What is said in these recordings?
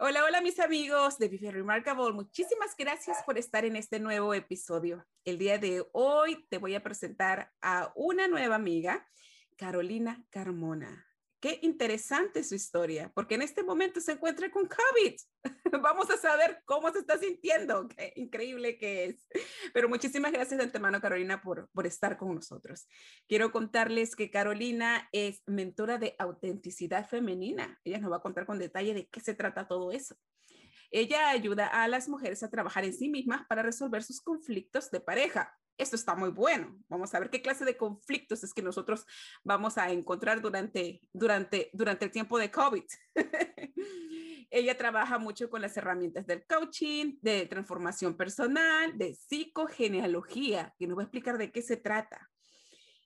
Hola, hola mis amigos de Vive Remarkable. Muchísimas gracias por estar en este nuevo episodio. El día de hoy te voy a presentar a una nueva amiga, Carolina Carmona. Qué interesante su historia, porque en este momento se encuentra con COVID. Vamos a saber cómo se está sintiendo. Qué increíble que es. Pero muchísimas gracias de antemano, Carolina, por, por estar con nosotros. Quiero contarles que Carolina es mentora de autenticidad femenina. Ella nos va a contar con detalle de qué se trata todo eso. Ella ayuda a las mujeres a trabajar en sí mismas para resolver sus conflictos de pareja esto está muy bueno. Vamos a ver qué clase de conflictos es que nosotros vamos a encontrar durante, durante, durante el tiempo de COVID. Ella trabaja mucho con las herramientas del coaching, de transformación personal, de psicogenealogía, que nos va a explicar de qué se trata.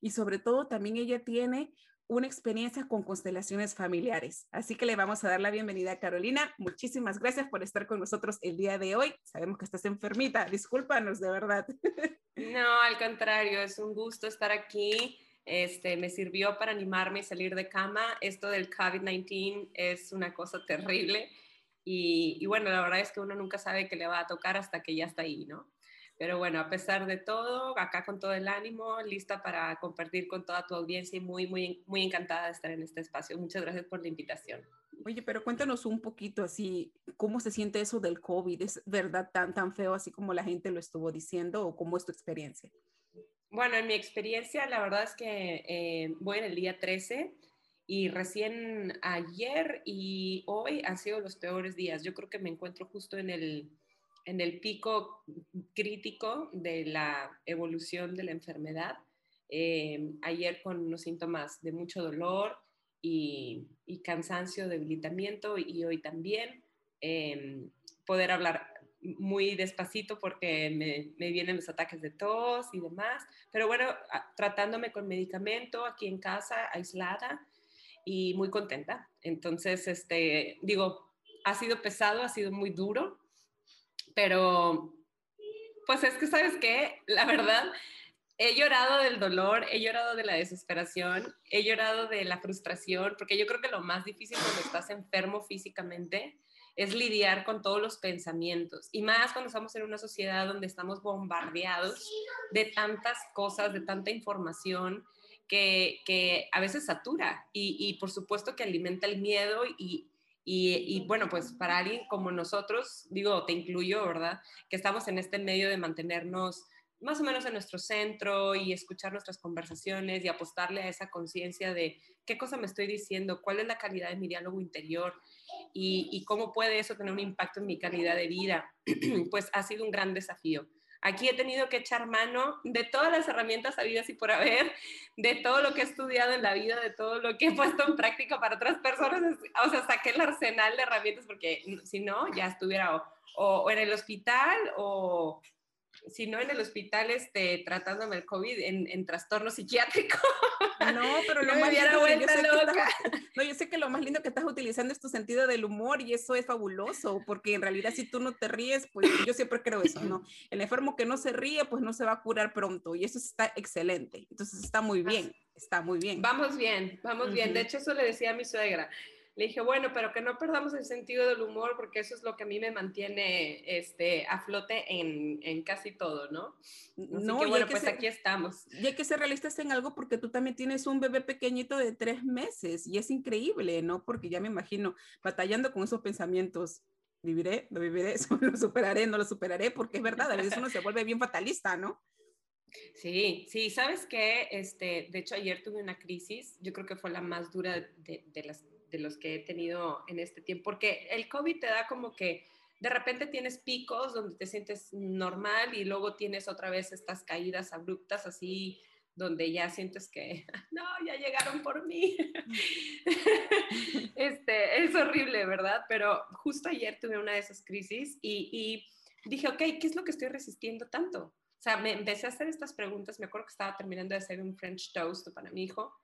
Y sobre todo también ella tiene una experiencia con constelaciones familiares. Así que le vamos a dar la bienvenida a Carolina. Muchísimas gracias por estar con nosotros el día de hoy. Sabemos que estás enfermita, discúlpanos de verdad. No, al contrario, es un gusto estar aquí. Este, me sirvió para animarme y salir de cama. Esto del COVID-19 es una cosa terrible y, y bueno, la verdad es que uno nunca sabe qué le va a tocar hasta que ya está ahí, ¿no? Pero bueno, a pesar de todo, acá con todo el ánimo, lista para compartir con toda tu audiencia y muy, muy, muy encantada de estar en este espacio. Muchas gracias por la invitación. Oye, pero cuéntanos un poquito así, ¿cómo se siente eso del COVID? ¿Es verdad tan, tan feo así como la gente lo estuvo diciendo o cómo es tu experiencia? Bueno, en mi experiencia, la verdad es que eh, voy en el día 13 y recién ayer y hoy han sido los peores días. Yo creo que me encuentro justo en el, en el pico crítico de la evolución de la enfermedad. Eh, ayer con unos síntomas de mucho dolor y, cansancio, debilitamiento y hoy también eh, poder hablar muy despacito porque me, me, vienen los ataques de tos y demás, pero bueno, tratándome con medicamento aquí en casa, aislada y muy contenta. Entonces, este, digo, ha sido pesado, ha sido muy duro, pero pues es que, ¿sabes qué? La verdad, he llorado del dolor, he llorado de la desesperación, he llorado de la frustración, porque yo creo que lo más difícil cuando estás enfermo físicamente es lidiar con todos los pensamientos. Y más cuando estamos en una sociedad donde estamos bombardeados de tantas cosas, de tanta información que, que a veces satura y, y, por supuesto que alimenta el miedo y, y, bueno, pues para alguien como nosotros, digo, te incluyo, ¿verdad? Que estamos en este medio de mantenernos más o menos en nuestro centro y escuchar nuestras conversaciones y apostarle a esa conciencia de qué cosa me estoy diciendo, cuál es la calidad de mi diálogo interior y, cómo puede eso tener un impacto en mi calidad de vida, pues ha sido un gran desafío. Aquí he tenido que echar mano de todas las herramientas habidas y por haber, de todo lo que he estudiado en la vida, de todo lo que he puesto en práctica para otras personas. O sea, saqué el arsenal de herramientas porque si no, ya estuviera o, en el hospital o, si no en el hospital este, tratándome el COVID en, en trastorno psiquiátrico. No, pero lo más lindo, yo sé no, yo sé que lo más lindo que estás utilizando es tu sentido del humor y eso es fabuloso, porque en realidad si tú no te ríes, pues yo siempre creo eso, ¿no? El enfermo que no se ríe, pues no se va a curar pronto y eso está excelente. Entonces está muy bien, está muy bien. Vamos bien, vamos bien. De hecho, eso le decía a mi suegra le dije, bueno, pero que no perdamos el sentido del humor porque eso es lo que a mí me mantiene este, a flote en, en casi todo, ¿no? no, que, bueno, pues aquí estamos. Y hay que ser realistas en algo porque tú también tienes un bebé pequeñito de tres meses y es increíble, ¿no? Porque ya me imagino batallando con esos pensamientos. Viviré, lo viviré, lo superaré, no lo superaré, porque es verdad, a veces uno se vuelve bien fatalista, ¿no? Sí, sí, sabes que, este, de hecho ayer tuve una crisis, yo creo que fue la más dura de, de las de los que he tenido en este tiempo, porque el COVID te da como que de repente tienes picos donde te sientes normal y luego tienes otra vez estas caídas abruptas así donde ya sientes que, no, ya llegaron por mí. este, es horrible, ¿verdad? Pero justo ayer tuve una de esas crisis y, y dije, ok, ¿qué es lo que estoy resistiendo tanto? O sea, me empecé a hacer estas preguntas, me acuerdo que estaba terminando de hacer un French toast para mi hijo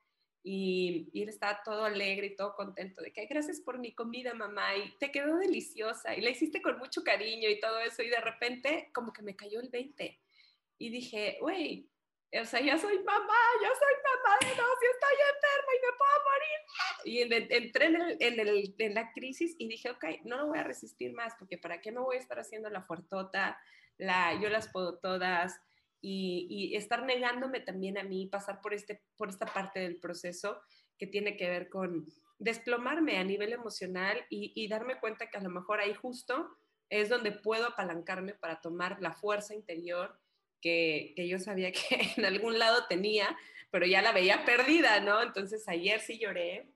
y, él estaba todo alegre y todo contento de que gracias por mi comida, mamá, y te quedó deliciosa y la hiciste con mucho cariño y todo eso. Y de repente como que me cayó el 20 y dije, güey, o sea, ya soy mamá, ya soy mamá de dos y estoy enferma y me puedo morir. Y entré en, el, en, el, en, la crisis y dije, ok, no lo voy a resistir más porque ¿para qué me voy a estar haciendo la fuertota? La, yo las puedo todas y, estar negándome también a mí, pasar por, este, por esta parte del proceso que tiene que ver con desplomarme a nivel emocional y, darme cuenta que a lo mejor ahí justo es donde puedo apalancarme para tomar la fuerza interior que, que, yo sabía que en algún lado tenía, pero ya la veía perdida, ¿no? Entonces ayer sí lloré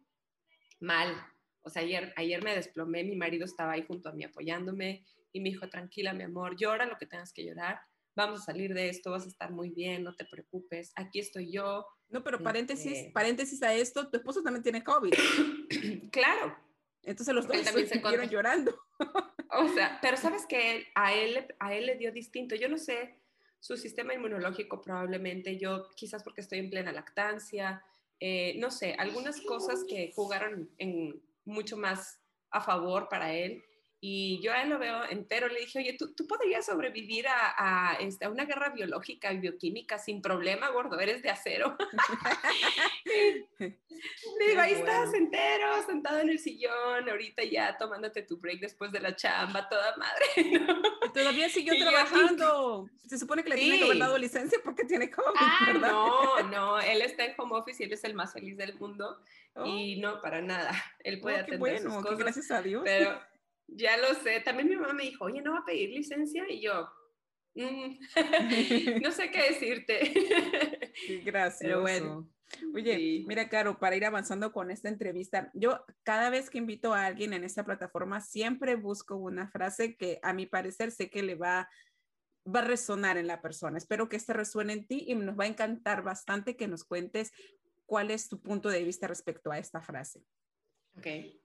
mal. O sea, ayer, ayer me desplomé, mi marido estaba ahí junto a mí apoyándome y me dijo, tranquila, mi amor, llora lo que tengas que llorar vamos a salir de esto, vas a estar muy bien, no te preocupes, aquí estoy yo. No, pero paréntesis, este paréntesis a esto, tu esposo también tiene COVID. claro. Entonces los dos también se estuvieron llorando. o sea, pero sabes que a él, a él le dio distinto. Yo no sé, su sistema inmunológico probablemente, yo quizás porque estoy en plena lactancia, eh, no sé, algunas cosas que jugaron en mucho más a favor para él y yo a él lo veo entero, le dije, oye, ¿tú, tú podrías sobrevivir a, a, este, a, una guerra biológica y bioquímica sin problema, gordo, eres de acero. le digo, ahí estás entero, sentado en el sillón, ahorita ya tomándote tu break después de la chamba, toda madre. Todavía siguió trabajando. Se supone que le tiene que dado licencia porque tiene COVID, ah, No, no, él está en home office y él es el más feliz del mundo. Oh. Y no, para nada. Él puede oh, atender bueno, sus cosas. Gracias a Dios. Pero ya lo sé. También mi mamá me dijo, oye, ¿no va a pedir licencia? Y yo, mm, no sé qué decirte. Gracias. Bueno. Oye, mira, Caro, para ir avanzando con esta entrevista, yo cada vez que invito a alguien en esta plataforma, siempre busco una frase que a mi parecer sé que le va, va a resonar en la persona. Espero que este resuene en ti y nos va a encantar bastante que nos cuentes cuál es tu punto de vista respecto a esta frase.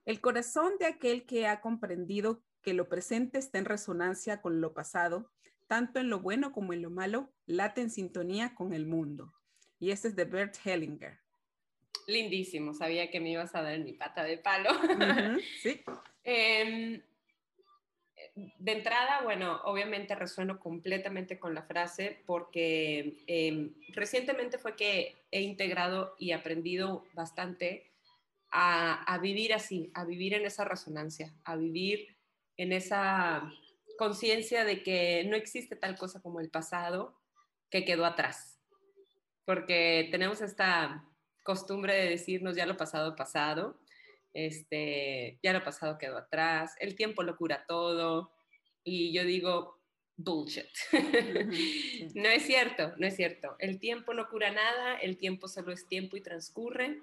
El corazón de aquel que ha comprendido que lo presente está en resonancia con lo pasado, tanto en lo bueno como en lo malo, late en sintonía con el mundo. Y este es de Bert Hellinger. Lindísimo, sabía que me ibas a dar mi pata de palo. sí. Em, de entrada, bueno, obviamente resueno completamente con la frase porque em, recientemente fue que he integrado y aprendido bastante a, vivir así, a vivir en esa resonancia, a vivir en esa conciencia de que no existe tal cosa como el pasado que quedó atrás. Porque tenemos esta costumbre de decirnos ya lo pasado, pasado, este, ya lo pasado quedó atrás, el tiempo lo cura todo. Y yo digo, bullshit. no es cierto, no es cierto. El tiempo no cura nada, el tiempo solo es tiempo y transcurre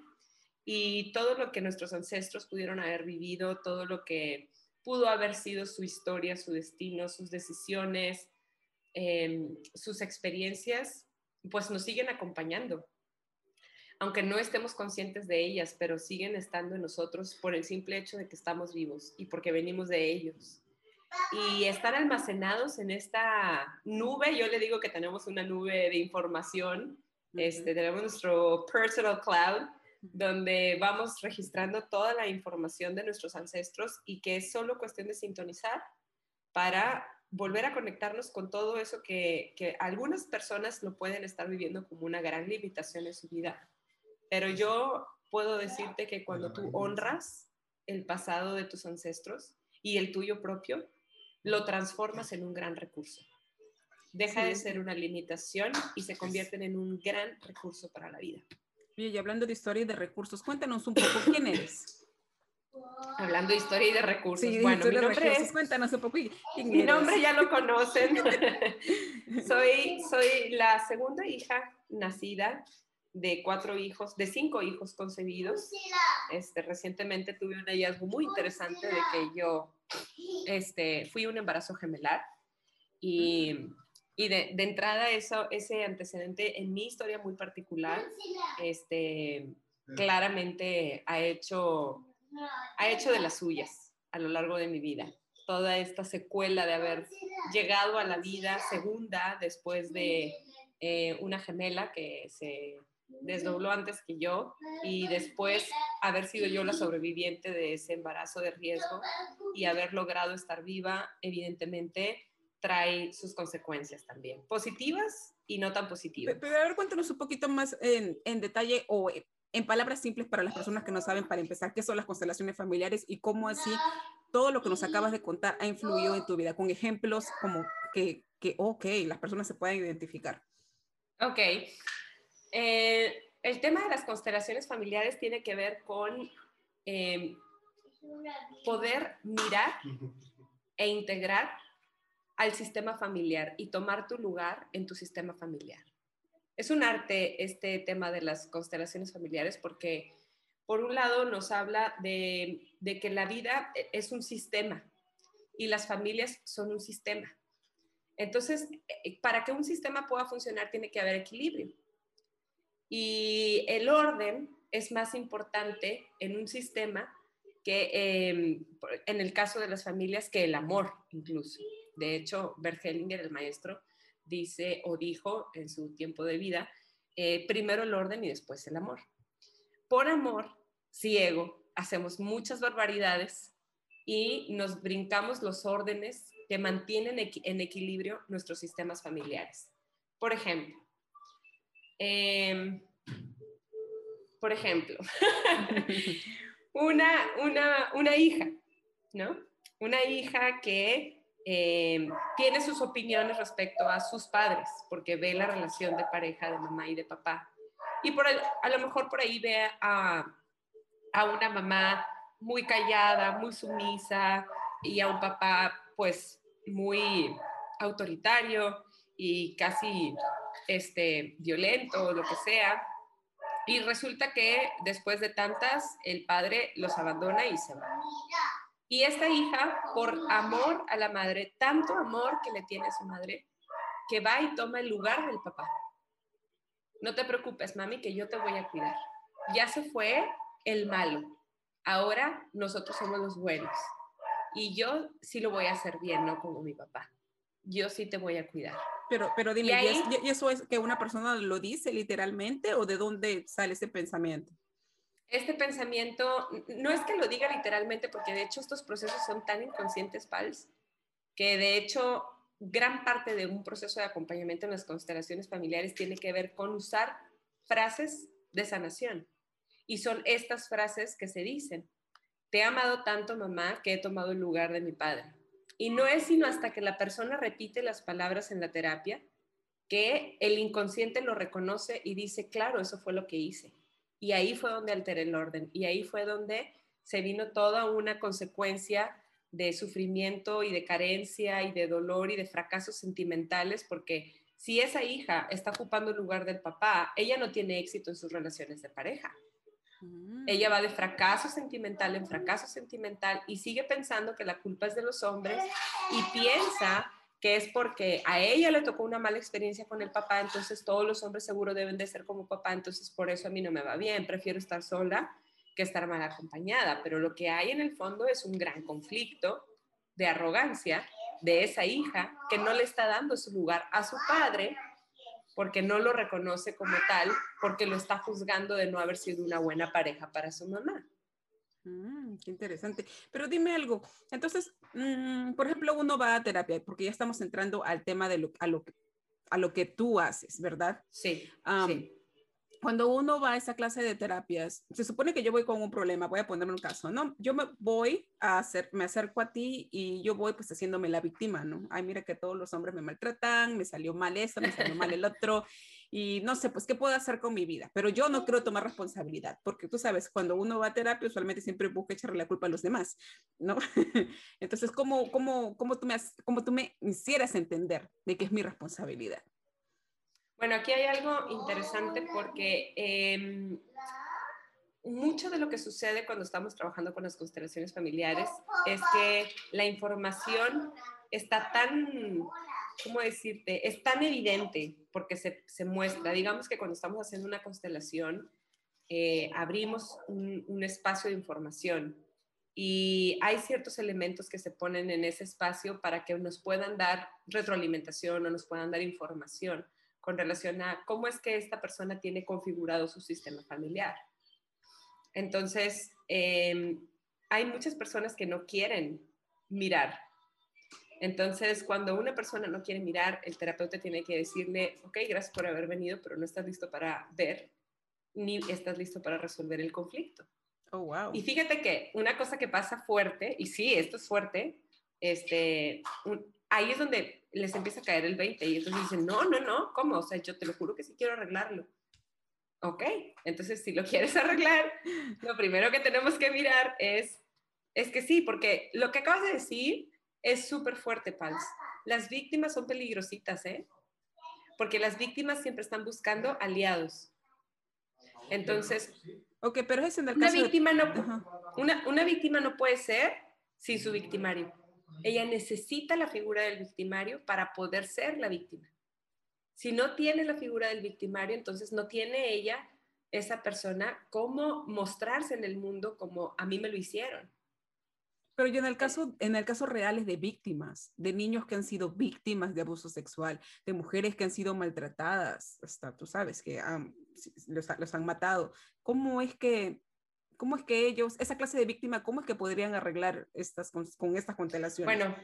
y todo lo que nuestros ancestros pudieron haber vivido, todo lo que pudo haber sido su historia, su destino, sus decisiones, em, sus experiencias, pues nos siguen acompañando. Aunque no estemos conscientes de ellas, pero siguen estando en nosotros por el simple hecho de que estamos vivos y porque venimos de ellos. Y estar almacenados en esta nube, yo le digo que tenemos una nube de información, este, tenemos nuestro personal cloud, donde vamos registrando toda la información de nuestros ancestros y que es solo cuestión de sintonizar para volver a conectarnos con todo eso que, algunas personas lo pueden estar viviendo como una gran limitación en su vida. Pero yo puedo decirte que cuando tú honras el pasado de tus ancestros y el tuyo propio, lo transformas en un gran recurso. Deja de ser una limitación y se convierten en un gran recurso para la vida. Y hablando de historia y de recursos, cuéntanos un poco quién eres. Hablando de historia y de recursos. bueno, mi nombre es, cuéntanos un poco. mi nombre ya lo conocen. soy, soy la segunda hija nacida de cuatro hijos, de cinco hijos concebidos. Este, recientemente tuve un hallazgo muy interesante de que yo este, fui un embarazo gemelar y, y de, de, entrada eso, ese antecedente en mi historia muy particular, este, claramente ha hecho, ha hecho de las suyas a lo largo de mi vida. Toda esta secuela de haber llegado a la vida segunda después de eh, una gemela que se desdobló antes que yo y después haber sido yo la sobreviviente de ese embarazo de riesgo y haber logrado estar viva, evidentemente trae sus consecuencias también, positivas y no tan positivas. Pero a ver, cuéntanos un poquito más en, en detalle o en palabras simples para las personas que no saben, para empezar, qué son las constelaciones familiares y cómo así todo lo que nos acabas de contar ha influido en tu vida, con ejemplos como que, que ok, las personas se puedan identificar. Ok. Eh, el tema de las constelaciones familiares tiene que ver con em, poder mirar e integrar al sistema familiar y tomar tu lugar en tu sistema familiar. Es un arte este tema de las constelaciones familiares porque, por un lado, nos habla de, de que la vida es un sistema y las familias son un sistema. Entonces, eh, para que un sistema pueda funcionar tiene que haber equilibrio. Y el orden es más importante en un sistema que em, en el caso de las familias que el amor incluso. De hecho, Bert el maestro, dice o dijo en su tiempo de vida, eh, primero el orden y después el amor. Por amor ciego hacemos muchas barbaridades y nos brincamos los órdenes que mantienen en equilibrio nuestros sistemas familiares. Por ejemplo, Em, por ejemplo, una, una, una, hija, ¿no? Una hija que em, tiene sus opiniones respecto a sus padres, porque ve la relación de pareja de mamá y de papá. Y por, a lo mejor por ahí ve a, a una mamá muy callada, muy sumisa, y a un papá pues muy autoritario y casi este, violento o lo que sea. Y resulta que después de tantas, el padre los abandona y se va. Y esta hija, por amor a la madre, tanto amor que le tiene a su madre, que va y toma el lugar del papá. No te preocupes, mami, que yo te voy a cuidar. Ya se fue el malo. Ahora nosotros somos los buenos. Y yo sí lo voy a hacer bien, no como mi papá. Yo sí te voy a cuidar. Pero, pero dime, ¿y, eso es que una persona lo dice literalmente o de dónde sale ese pensamiento? Este pensamiento no es que lo diga literalmente, porque de hecho estos procesos son tan inconscientes, Pals, que de hecho gran parte de un proceso de acompañamiento en las constelaciones familiares tiene que ver con usar frases de sanación. Y son estas frases que se dicen. Te he amado tanto, mamá, que he tomado el lugar de mi padre. Y no es sino hasta que la persona repite las palabras en la terapia que el inconsciente lo reconoce y dice, claro, eso fue lo que hice. Y ahí fue donde alteré el orden. Y ahí fue donde se vino toda una consecuencia de sufrimiento y de carencia y de dolor y de fracasos sentimentales, porque si esa hija está ocupando el lugar del papá, ella no tiene éxito en sus relaciones de pareja. Mm. Ella va de fracaso sentimental en fracaso sentimental y sigue pensando que la culpa es de los hombres y piensa es porque a ella le tocó una mala experiencia con el papá, entonces todos los hombres seguro deben de ser como papá, entonces por eso a mí no me va bien, prefiero estar sola que estar mal acompañada, pero lo que hay en el fondo es un gran conflicto de arrogancia de esa hija que no le está dando su lugar a su padre porque no lo reconoce como tal, porque lo está juzgando de no haber sido una buena pareja para su mamá. Mm, qué interesante. Pero dime algo. Entonces, mm, por ejemplo, uno va a terapia, porque ya estamos entrando al tema de lo, a, lo, a lo que tú haces, ¿verdad? Sí, cuando uno va a esa clase de terapias, se supone que yo voy con un problema, voy a ponerme un caso, ¿no? Yo me voy a hacer, me acerco a ti y yo voy pues haciéndome la víctima, ¿no? Ay, mira que todos los hombres me maltratan, me salió mal esto, me salió mal el otro y no sé, pues, ¿qué puedo hacer con mi vida? Pero yo no quiero tomar responsabilidad, porque tú sabes, cuando uno va a terapia, usualmente siempre busca echarle la culpa a los demás, ¿no? Entonces, ¿cómo, cómo, cómo, tú me, cómo tú me hicieras entender de que es mi responsabilidad? Bueno, aquí hay algo interesante porque em, mucho de lo que sucede cuando estamos trabajando con las constelaciones familiares es que la información está tan, ¿cómo decirte? Es tan evidente porque se, se muestra. Digamos que cuando estamos haciendo una constelación, eh, abrimos un, espacio de información y hay ciertos elementos que se ponen en ese espacio para que nos puedan dar retroalimentación o nos puedan dar información con relación a cómo es que esta persona tiene configurado su sistema familiar. Entonces, em, hay muchas personas que no quieren mirar. Entonces, cuando una persona no quiere mirar, el terapeuta tiene que decirle, ok, gracias por haber venido, pero no estás listo para ver ni estás listo para resolver el conflicto. Oh, wow. Y fíjate que una cosa que pasa fuerte, y sí, esto es fuerte, este, ahí es donde les empieza a caer el 20 y entonces dicen, no, no, no, ¿cómo? O sea, yo te lo juro que sí quiero arreglarlo. Ok, entonces si lo quieres arreglar, lo primero que tenemos que mirar es, es que sí, porque lo que acabas de decir es súper fuerte, Pals. Las víctimas son peligrositas, ¿eh? Porque las víctimas siempre están buscando aliados. Entonces, ok, pero es en el una víctima no, una, una víctima no puede ser sin su victimario. Ella necesita la figura del victimario para poder ser la víctima. Si no tiene la figura del victimario, entonces no tiene ella, esa persona, cómo mostrarse en el mundo como a mí me lo hicieron. Pero yo en el caso, en el caso real es de víctimas, de niños que han sido víctimas de abuso sexual, de mujeres que han sido maltratadas, hasta tú sabes que los, los, han matado. ¿Cómo es que ¿Cómo es que ellos, esa clase de víctima, cómo es que podrían arreglar estas, con, estas constelaciones? Bueno,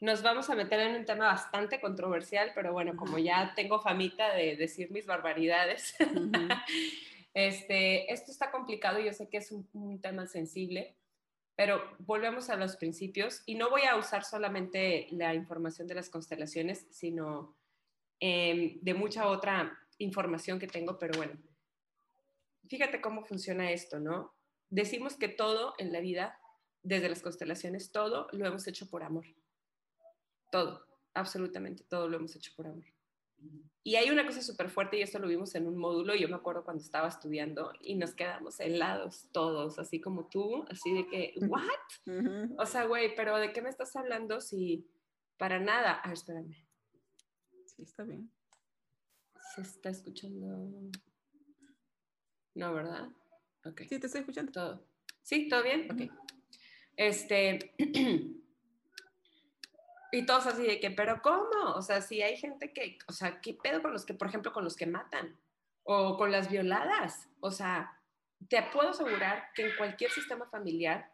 nos vamos a meter en un tema bastante controversial, pero bueno, como ya tengo famita de decir mis barbaridades, este, esto está complicado, yo sé que es un, tema sensible, pero volvemos a los principios y no voy a usar solamente la información de las constelaciones, sino em, de mucha otra información que tengo, pero bueno, fíjate cómo funciona esto, ¿no? decimos que todo en la vida, desde las constelaciones, todo lo hemos hecho por amor. Todo, absolutamente todo lo hemos hecho por amor. Y hay una cosa súper fuerte, y esto lo vimos en un módulo, yo me acuerdo cuando estaba estudiando, y nos quedamos helados todos, así como tú, así de que, ¿what? O sea, güey, pero ¿de qué me estás hablando si para nada? Ah, espérame. Sí, está bien. Se está escuchando. No, ¿verdad? Okay. Sí, te estoy escuchando. Todo. ¿Sí? ¿Todo bien? Ok. Este. y todos así de que, ¿pero cómo? O sea, si hay gente que, o sea, ¿qué pedo con los que, por ejemplo, con los que matan? O con las violadas. O sea, te puedo asegurar que en cualquier sistema familiar,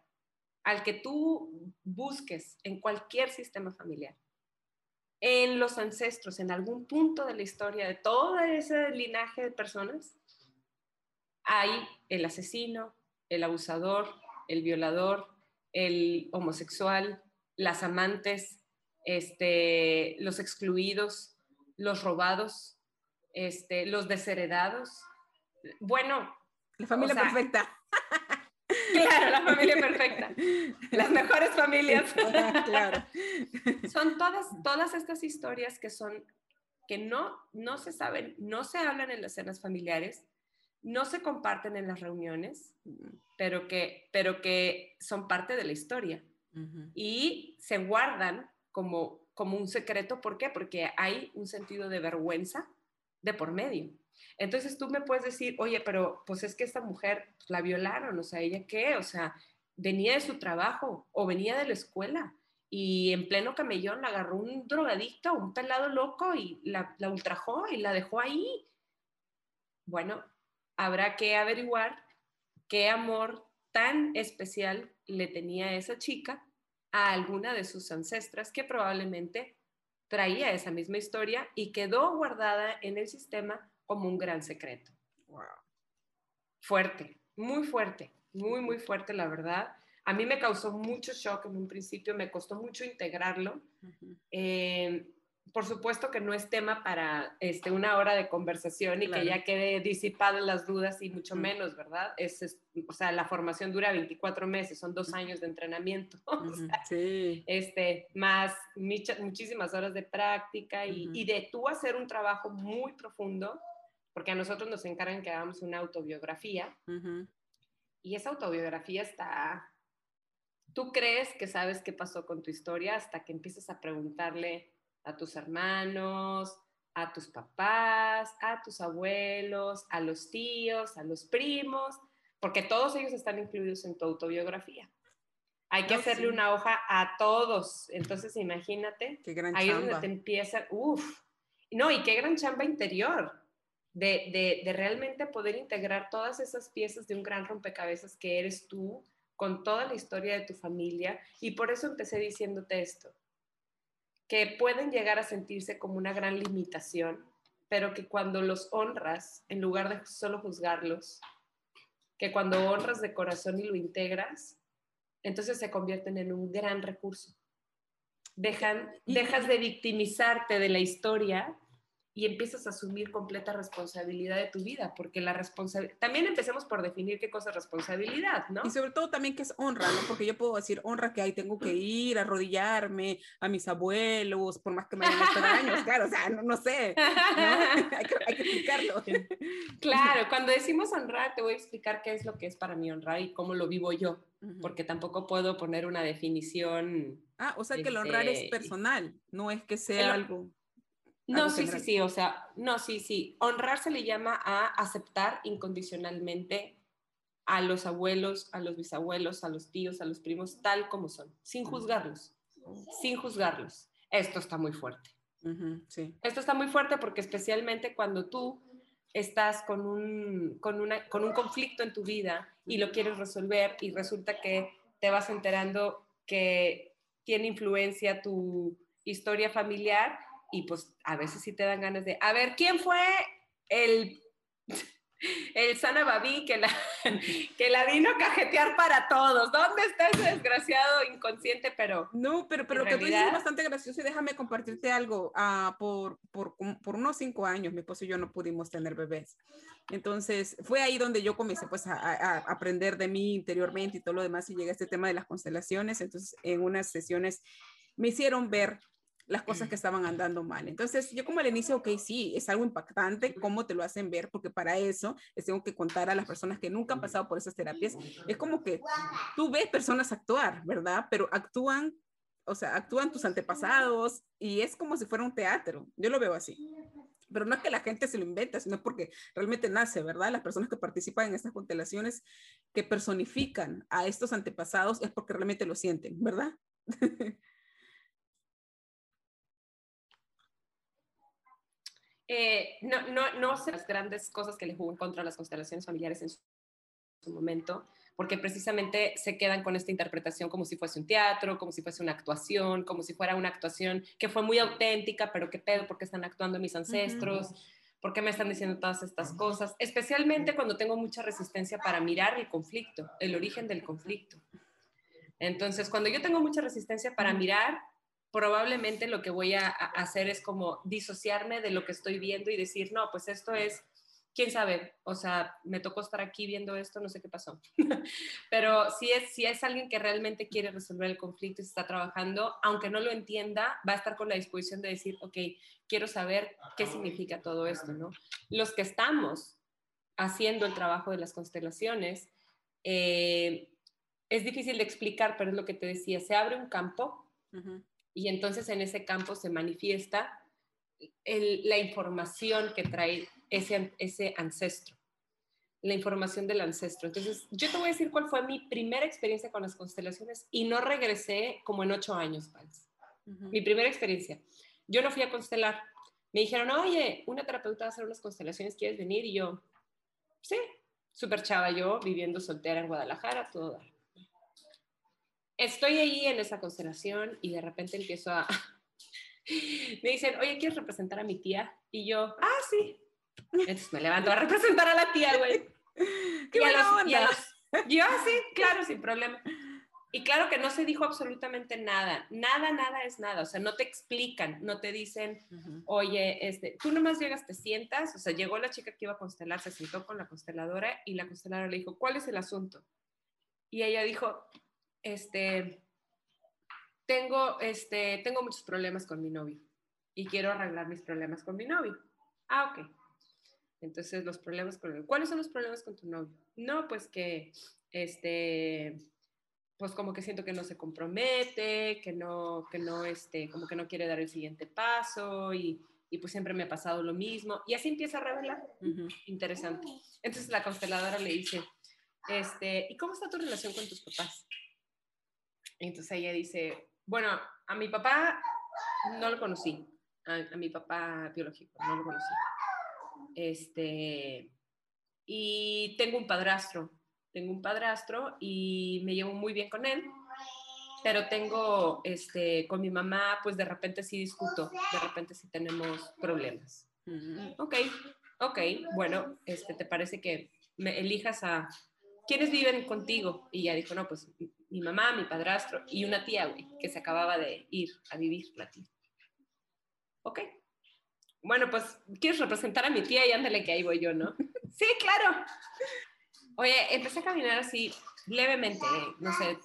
al que tú busques, en cualquier sistema familiar, en los ancestros, en algún punto de la historia de todo ese linaje de personas, hay el asesino, el abusador, el violador, el homosexual, las amantes, este, los excluidos, los robados, este, los desheredados. Bueno. La familia perfecta. Claro, la familia perfecta. Las mejores familias. claro. Son todas, todas estas historias que son, que no, no se saben, no se hablan en las cenas familiares, no se comparten en las reuniones, pero que, pero que son parte de la historia y se guardan como, como un secreto. ¿Por qué? Porque hay un sentido de vergüenza de por medio. Entonces tú me puedes decir, oye, pero pues es que esta mujer pues, la violaron, o sea, ¿ella qué? O sea, venía de su trabajo o venía de la escuela y en pleno camellón la agarró un drogadicto, un pelado loco y la, la ultrajó y la dejó ahí. Bueno, habrá que averiguar qué amor tan especial le tenía esa chica a alguna de sus ancestras que probablemente traía esa misma historia y quedó guardada en el sistema como un gran secreto. fuerte, muy fuerte, muy, muy fuerte, la verdad. A mí me causó mucho shock en un principio, me costó mucho integrarlo. Eh, por supuesto que no es tema para este, una hora de conversación y que ya quede disipadas las dudas y mucho menos, ¿verdad? Es, o sea, la formación dura 24 meses, son dos años de entrenamiento, sí. este, más muchísimas horas de práctica y, y, de tú hacer un trabajo muy profundo, porque a nosotros nos encargan que hagamos una autobiografía. Y esa autobiografía está... Tú crees que sabes qué pasó con tu historia hasta que empiezas a preguntarle a tus hermanos, a tus papás, a tus abuelos, a los tíos, a los primos, porque todos ellos están incluidos en tu autobiografía. Hay que hacerle una hoja a todos. Entonces, imagínate, qué gran ahí es donde te empieza, uff, no, y qué gran chamba interior de, de, de realmente poder integrar todas esas piezas de un gran rompecabezas que eres tú, con toda la historia de tu familia. Y por eso empecé diciéndote esto que pueden llegar a sentirse como una gran limitación, pero que cuando los honras, en lugar de solo juzgarlos, que cuando honras de corazón y lo integras, entonces se convierten en un gran recurso. Dejan, dejas de victimizarte de la historia y empiezas a asumir completa responsabilidad de tu vida, porque la responsabilidad, también empecemos por definir qué cosa es responsabilidad, ¿no? Y sobre todo también qué es honra, ¿no? Porque yo puedo decir honra que ahí tengo que ir, arrodillarme a mis abuelos, por más que me hayan años, claro, o sea, no, sé, ¿no? hay, que, hay, que, explicarlo. Claro, cuando decimos honrar, te voy a explicar qué es lo que es para mí honrar y cómo lo vivo yo, porque tampoco puedo poner una definición. Ah, o sea que el honrar es este, personal, no es que sea algo no, sí, sí, sí, o sea, no, sí, sí. Honrar se le llama a aceptar incondicionalmente a los abuelos, a los bisabuelos, a los tíos, a los primos, tal como son, sin juzgarlos, sin juzgarlos. Esto está muy fuerte. sí. Esto está muy fuerte porque especialmente cuando tú estás con un, con, una, con un conflicto en tu vida y lo quieres resolver y resulta que te vas enterando que tiene influencia tu historia familiar, y pues a veces sí te dan ganas de, a ver, ¿quién fue el, el Sana Babi que la, que la vino a cajetear para todos? ¿Dónde está ese desgraciado inconsciente? Pero... No, pero, pero lo que tú dices es bastante gracioso y déjame compartirte algo. Ah, por, por, por unos cinco años mi esposo y yo no pudimos tener bebés. Entonces fue ahí donde yo comencé pues a, a, aprender de mí interiormente y todo lo demás y llegué a este tema de las constelaciones. Entonces en unas sesiones me hicieron ver las cosas que estaban andando mal. Entonces, yo como al inicio, ok, sí, es algo impactante cómo te lo hacen ver, porque para eso les tengo que contar a las personas que nunca han pasado por esas terapias. Es como que tú ves personas actuar, ¿verdad? Pero actúan, o sea, actúan tus antepasados y es como si fuera un teatro. Yo lo veo así. Pero no es que la gente se lo inventa, sino porque realmente nace, ¿verdad? Las personas que participan en estas constelaciones que personifican a estos antepasados es porque realmente lo sienten, ¿verdad? Eh, no, no, no sé las grandes cosas que le jugó en contra a las constelaciones familiares en su, momento, porque precisamente se quedan con esta interpretación como si fuese un teatro, como si fuese una actuación, como si fuera una actuación que fue muy auténtica, pero qué pedo, porque están actuando mis ancestros, por qué me están diciendo todas estas cosas, especialmente cuando tengo mucha resistencia para mirar el conflicto, el origen del conflicto. Entonces, cuando yo tengo mucha resistencia para mirar probablemente lo que voy a, hacer es como disociarme de lo que estoy viendo y decir, no, pues esto es, quién sabe, o sea, me tocó estar aquí viendo esto, no sé qué pasó. Pero si es, si es alguien que realmente quiere resolver el conflicto y se está trabajando, aunque no lo entienda, va a estar con la disposición de decir, ok, quiero saber qué significa todo esto, ¿no? Los que estamos haciendo el trabajo de las constelaciones, eh, es difícil de explicar, pero es lo que te decía, se abre un campo y entonces en ese campo se manifiesta la información que trae ese, ese ancestro, la información del ancestro. Entonces, yo te voy a decir cuál fue mi primera experiencia con las constelaciones y no regresé como en ocho años, Pals. Mi primera experiencia. Yo no fui a constelar. Me dijeron, oye, una terapeuta va a hacer unas constelaciones, ¿quieres venir? Y yo, sí, súper chava yo, viviendo soltera en Guadalajara, todo dar estoy ahí en esa constelación y de repente empiezo a... me dicen, oye, ¿quieres representar a mi tía? Y yo, ah, sí. Entonces me levanto a representar a la tía, güey. ¡Qué buena onda! yo así, claro, sin problema. Y claro que no se dijo absolutamente nada, nada, nada es nada, o sea, no te explican, no te dicen, oye, este, tú nomás llegas, te sientas, o sea, llegó la chica que iba a constelar, se sentó con la consteladora y la consteladora le dijo, ¿cuál es el asunto? Y ella dijo, este, tengo, este, tengo muchos problemas con mi novio y quiero arreglar mis problemas con mi novio. Ah, ok. Entonces, los problemas con ¿Cuáles son los problemas con tu novio? No, pues que, este, pues como que siento que no se compromete, que no, que no, este, como que no quiere dar el siguiente paso y, y pues siempre me ha pasado lo mismo. Y así empieza a revelar. Interesante. Entonces la consteladora le dice, este, ¿y cómo está tu relación con tus papás? Entonces ella dice, bueno, a mi papá no lo conocí, a, a mi papá biológico, no lo conocí. Este, y tengo un padrastro, tengo un padrastro y me llevo muy bien con él, pero tengo, este, con mi mamá, pues de repente sí discuto, de repente sí tenemos problemas. Ok, ok, bueno, este, ¿te parece que me elijas a quiénes viven contigo? Y ya dijo, no, pues mi mamá, mi padrastro y una tía, güey, que se acababa de ir a vivir la tía. Ok. Bueno, pues, ¿quieres representar a mi tía? Y ándale que ahí voy yo, ¿no? sí, claro. Oye, empecé a caminar así levemente, no sé,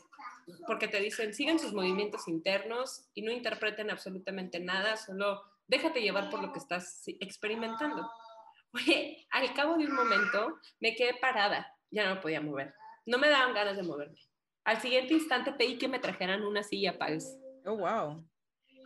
porque te dicen, sigan sus movimientos internos y no interpreten absolutamente nada, solo déjate llevar por lo que estás experimentando. Oye, al cabo de un momento me quedé parada, ya no me podía mover, no me daban ganas de moverme. Al siguiente instante pedí que me trajeran una silla, Pals. Oh, wow.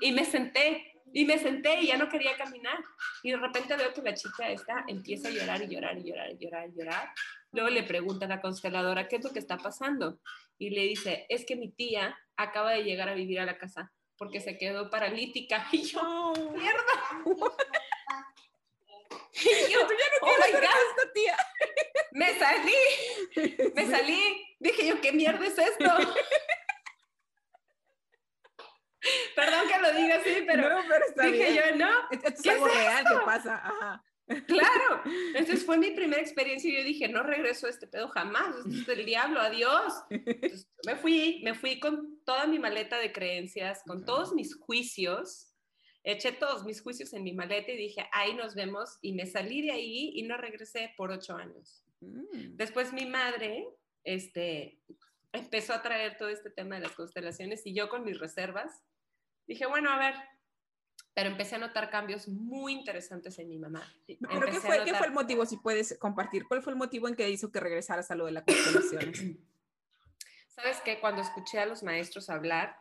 Y me senté, y me senté y ya no quería caminar. Y de repente veo que la chica esta empieza a llorar y llorar y llorar y llorar y llorar. Luego le pregunta a la consteladora, ¿qué es lo que está pasando? Y le dice, es que mi tía acaba de llegar a vivir a la casa porque se quedó paralítica. Y yo, mierda. y yo, ya no oh quiero esta tía. Me salí, me salí. Dije yo, ¿qué mierda es esto? Perdón que lo diga así, pero, no, pero dije yo, no. Esto es algo real que pasa. Ajá. Claro, entonces fue mi primera experiencia y yo dije, no regreso a este pedo jamás, esto es del diablo, adiós. me fui, me fui con toda mi maleta de creencias, con todos mis juicios, eché todos mis juicios en mi maleta y dije, ahí nos vemos y me salí de ahí y no regresé por ocho años. Mm. Después mi madre, este, empezó a traer todo este tema de las constelaciones y yo con mis reservas, dije, bueno, a ver, pero empecé a notar cambios muy interesantes en mi mamá. ¿Pero qué fue, qué fue, el motivo, si puedes compartir? ¿Cuál fue el motivo en que hizo que regresaras a lo de la constelación? Sabes que cuando escuché a los maestros hablar,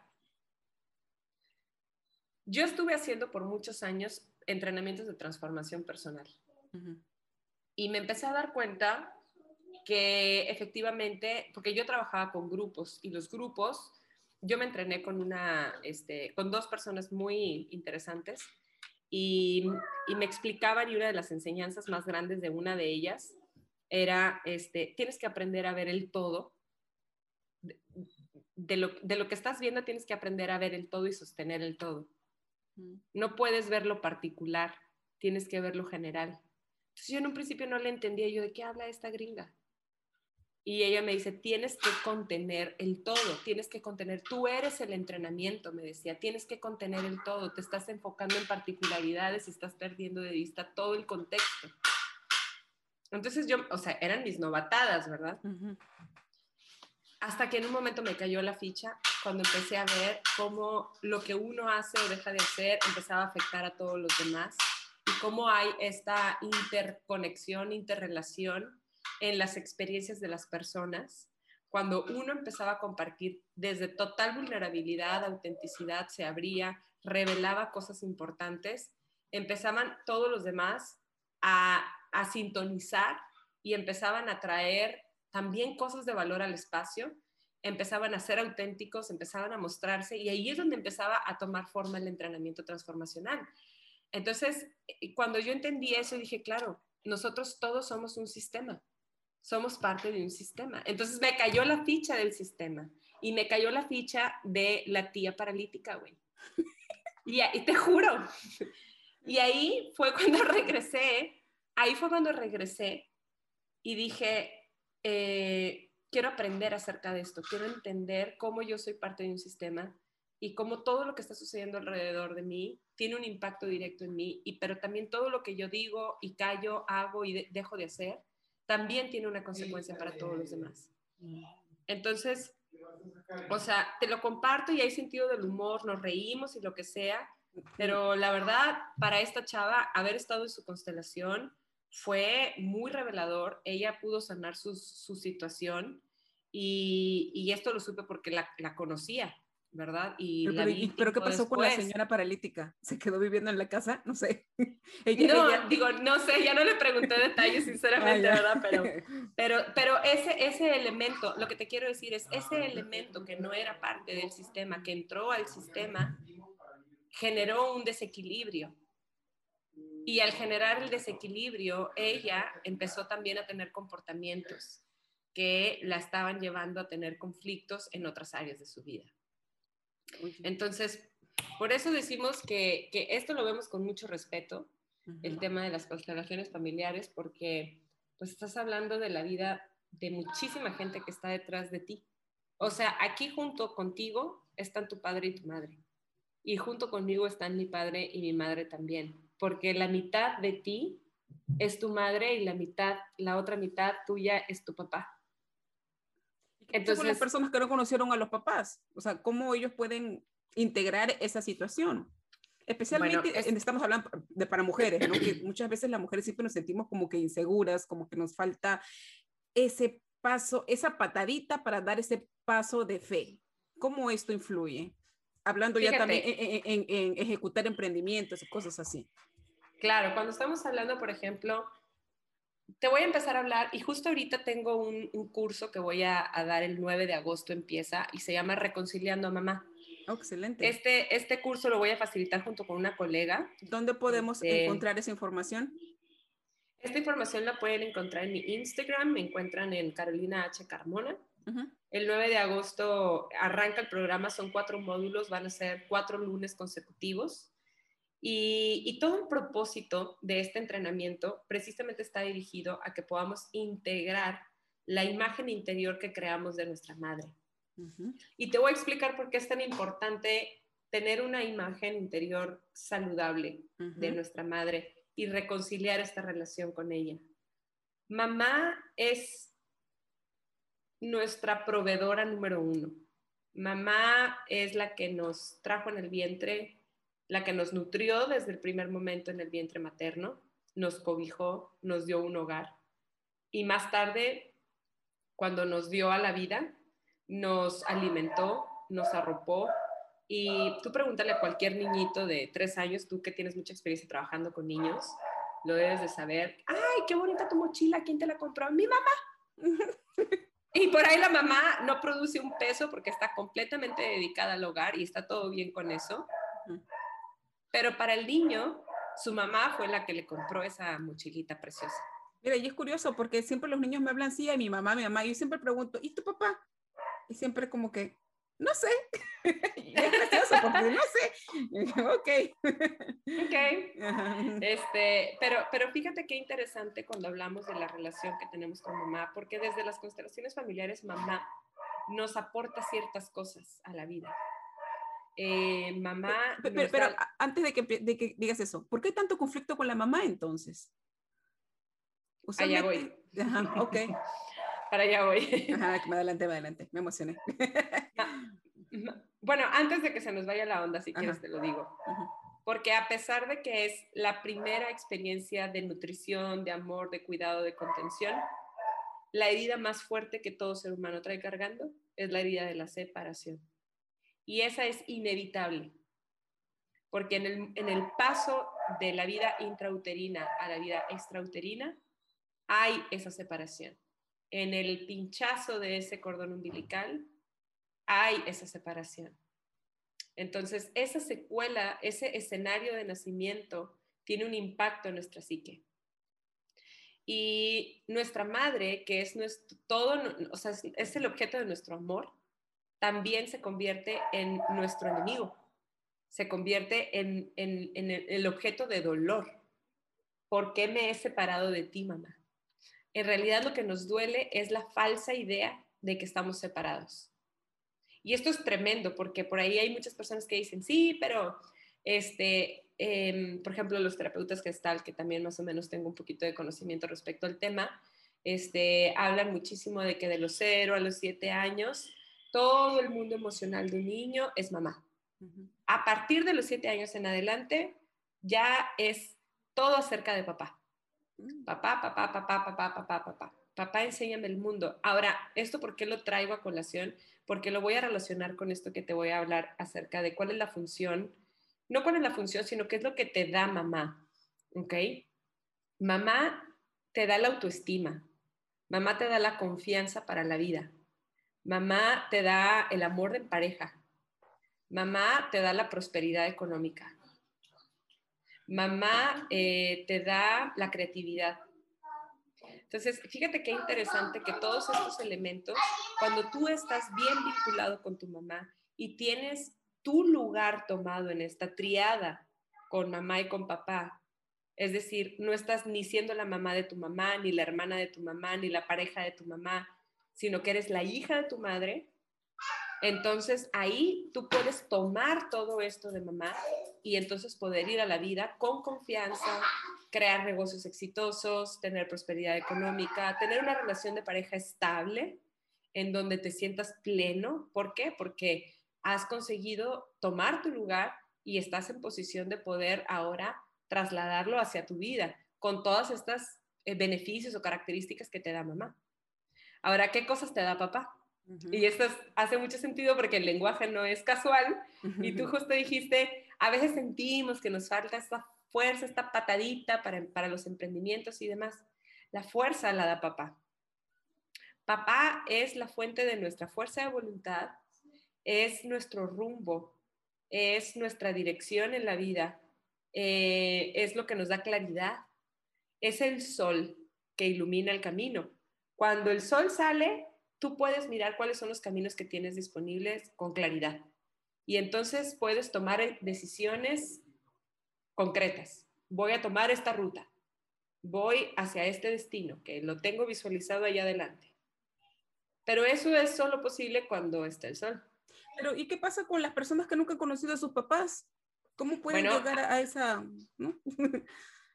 yo estuve haciendo por muchos años entrenamientos de transformación personal. Y me empecé a dar cuenta que efectivamente, porque yo trabajaba con grupos y los grupos yo me entrené con, una, este, con dos personas muy interesantes y, me explicaban y una de las enseñanzas más grandes de una de ellas era, este, tienes que aprender a ver el todo. De, lo, de lo que estás viendo tienes que aprender a ver el todo y sostener el todo. No puedes ver lo particular, tienes que ver lo general. Entonces yo en un principio no le entendía yo de qué habla esta gringa. Y ella me dice, tienes que contener el todo, tienes que contener, tú eres el entrenamiento, me decía, tienes que contener el todo, te estás enfocando en particularidades estás perdiendo de vista todo el contexto. Entonces yo, o sea, eran mis novatadas, ¿verdad? Hasta que en un momento me cayó la ficha cuando empecé a ver cómo lo que uno hace o deja de hacer empezaba a afectar a todos los demás y cómo hay esta interconexión, interrelación en las experiencias de las personas, cuando uno empezaba a compartir desde total vulnerabilidad, autenticidad, se abría, revelaba cosas importantes, empezaban todos los demás a, a sintonizar y empezaban a traer también cosas de valor al espacio, empezaban a ser auténticos, empezaban a mostrarse y ahí es donde empezaba a tomar forma el entrenamiento transformacional. Entonces, eh, cuando yo entendí eso, dije, claro, nosotros todos somos un sistema somos parte de un sistema. Entonces me cayó la ficha del sistema y me cayó la ficha de la tía paralítica, güey. Y, y, te juro. Y ahí fue cuando regresé, ahí fue cuando regresé y dije, eh, quiero aprender acerca de esto, quiero entender cómo yo soy parte de un sistema y cómo todo lo que está sucediendo alrededor de mí tiene un impacto directo en mí, y, pero también todo lo que yo digo y callo, hago y dejo de hacer, también tiene una consecuencia para todos los demás. Entonces, o sea, te lo comparto y hay sentido del humor, nos reímos y lo que sea, pero la verdad, para esta chava, haber estado en su constelación fue muy revelador. Ella pudo sanar su, su situación y, y, esto lo supe porque la, la conocía. ¿verdad? Y pero, ¿qué pasó con la señora paralítica? ¿Se quedó viviendo en la casa? No sé. no, digo, no sé, ya no le pregunté detalles, sinceramente, ah, ¿verdad? Pero, pero, pero ese, ese elemento, lo que te quiero decir es, ese elemento que no era parte del sistema, que entró al sistema, generó un desequilibrio. Y al generar el desequilibrio, ella empezó también a tener comportamientos que la estaban llevando a tener conflictos en otras áreas de su vida. Entonces, por eso decimos que, que, esto lo vemos con mucho respeto, el tema de las constelaciones familiares, porque pues estás hablando de la vida de muchísima gente que está detrás de ti. O sea, aquí junto contigo están tu padre y tu madre. Y junto conmigo están mi padre y mi madre también. Porque la mitad de ti es tu madre y la mitad, la otra mitad tuya es tu papá. Entonces, las personas que no conocieron a los papás, o sea, cómo ellos pueden integrar esa situación. Especialmente estamos hablando de para mujeres, ¿no? que muchas veces las mujeres siempre nos sentimos como que inseguras, como que nos falta ese paso, esa patadita para dar ese paso de fe. ¿Cómo esto influye? Hablando ya también en, en ejecutar emprendimientos y cosas así. Claro, cuando estamos hablando, por ejemplo, te voy a empezar a hablar y justo ahorita tengo un, curso que voy a, dar el 9 de agosto, empieza y se llama Reconciliando a Mamá. Oh, excelente. Este, este curso lo voy a facilitar junto con una colega. ¿Dónde podemos este encontrar esa información? Esta información la pueden encontrar en mi Instagram, me encuentran en Carolina H. Carmona. El 9 de agosto arranca el programa, son cuatro módulos, van a ser cuatro lunes consecutivos. Y, todo el propósito de este entrenamiento precisamente está dirigido a que podamos integrar la imagen interior que creamos de nuestra madre. Y te voy a explicar por qué es tan importante tener una imagen interior saludable de nuestra madre y reconciliar esta relación con ella. Mamá es nuestra proveedora número uno. Mamá es la que nos trajo en el vientre, la que nos nutrió desde el primer momento en el vientre materno, nos cobijó, nos dio un hogar y más tarde, cuando nos dio a la vida, nos alimentó, nos arropó y tú pregúntale a cualquier niñito de tres años, tú que tienes mucha experiencia trabajando con niños, lo debes de saber. ¡Ay, qué bonita tu mochila! ¿Quién te la compró? Mi mamá. y por ahí la mamá no produce un peso porque está completamente dedicada al hogar y está todo bien con eso. Pero para el niño, su mamá fue la que le compró esa mochilita preciosa. Mira, y es curioso porque siempre los niños me hablan así, a mi mamá, mi mamá, y yo siempre pregunto, ¿y tu papá? Y siempre como que, no sé. y es gracioso porque no sé. ok. ok. Este, pero, pero fíjate qué interesante cuando hablamos de la relación que tenemos con mamá, porque desde las constelaciones familiares, mamá nos aporta ciertas cosas a la vida. Eh, mamá... Pero, antes de que, de que, digas eso, ¿por qué tanto conflicto con la mamá entonces? Allá voy. Ajá, ok. Para allá voy. Ajá, adelante, adelante, me emocioné. bueno, antes de que se nos vaya la onda, si quieres te lo digo. Porque a pesar de que es la primera experiencia de nutrición, de amor, de cuidado, de contención, la herida más fuerte que todo ser humano trae cargando es la herida de la separación. Y esa es inevitable, porque en el, en el paso de la vida intrauterina a la vida extrauterina hay esa separación. En el pinchazo de ese cordón umbilical hay esa separación. Entonces, esa secuela, ese escenario de nacimiento tiene un impacto en nuestra psique. Y nuestra madre, que es nuestro, todo, o sea, es el objeto de nuestro amor, también se convierte en nuestro enemigo, se convierte en, el objeto de dolor. ¿Por qué me he separado de ti, mamá? En realidad lo que nos duele es la falsa idea de que estamos separados. Y esto es tremendo porque por ahí hay muchas personas que dicen, sí, pero, este, em, por ejemplo, los terapeutas gestal, que también más o menos tengo un poquito de conocimiento respecto al tema, este, hablan muchísimo de que de los 0 a los 7 años, todo el mundo emocional de un niño es mamá. A partir de los 7 años en adelante, ya es todo acerca de papá. Papá, papá, papá, papá, papá, papá. Papá, enséñame el mundo. Ahora, ¿esto por qué lo traigo a colación? Porque lo voy a relacionar con esto que te voy a hablar acerca de cuál es la función, no cuál es la función, sino qué es lo que te da mamá. ¿Ok? Mamá te da la autoestima. Mamá te da la confianza para la vida. Mamá te da el amor de pareja. Mamá te da la prosperidad económica. Mamá eh, te da la creatividad. Entonces, fíjate qué interesante que todos estos elementos, cuando tú estás bien vinculado con tu mamá y tienes tu lugar tomado en esta triada con mamá y con papá, es decir, no estás ni siendo la mamá de tu mamá, ni la hermana de tu mamá, ni la pareja de tu mamá, sino que eres la hija de tu madre, entonces ahí tú puedes tomar todo esto de mamá y entonces poder ir a la vida con confianza, crear negocios exitosos, tener prosperidad económica, tener una relación de pareja estable en donde te sientas pleno. ¿Por qué? Porque has conseguido tomar tu lugar y estás en posición de poder ahora trasladarlo hacia tu vida con todas estas eh, beneficios o características que te da mamá. Ahora, ¿qué cosas te da papá? Y esto hace mucho sentido porque el lenguaje no es casual. Y tú justo dijiste, a veces sentimos que nos falta esta fuerza, esta patadita para, para los emprendimientos y demás. La fuerza la da papá. Papá es la fuente de nuestra fuerza de voluntad, es nuestro rumbo, es nuestra dirección en la vida, eh, es lo que nos da claridad, es el sol que ilumina el camino. Cuando el sol sale, tú puedes mirar cuáles son los caminos que tienes disponibles con claridad. Y entonces puedes tomar decisiones concretas. Voy a tomar esta ruta. Voy hacia este destino, que lo tengo visualizado allá adelante. Pero eso es solo posible cuando está el sol. Pero ¿y qué pasa con las personas que nunca han conocido a sus papás? ¿Cómo pueden llegar a esa,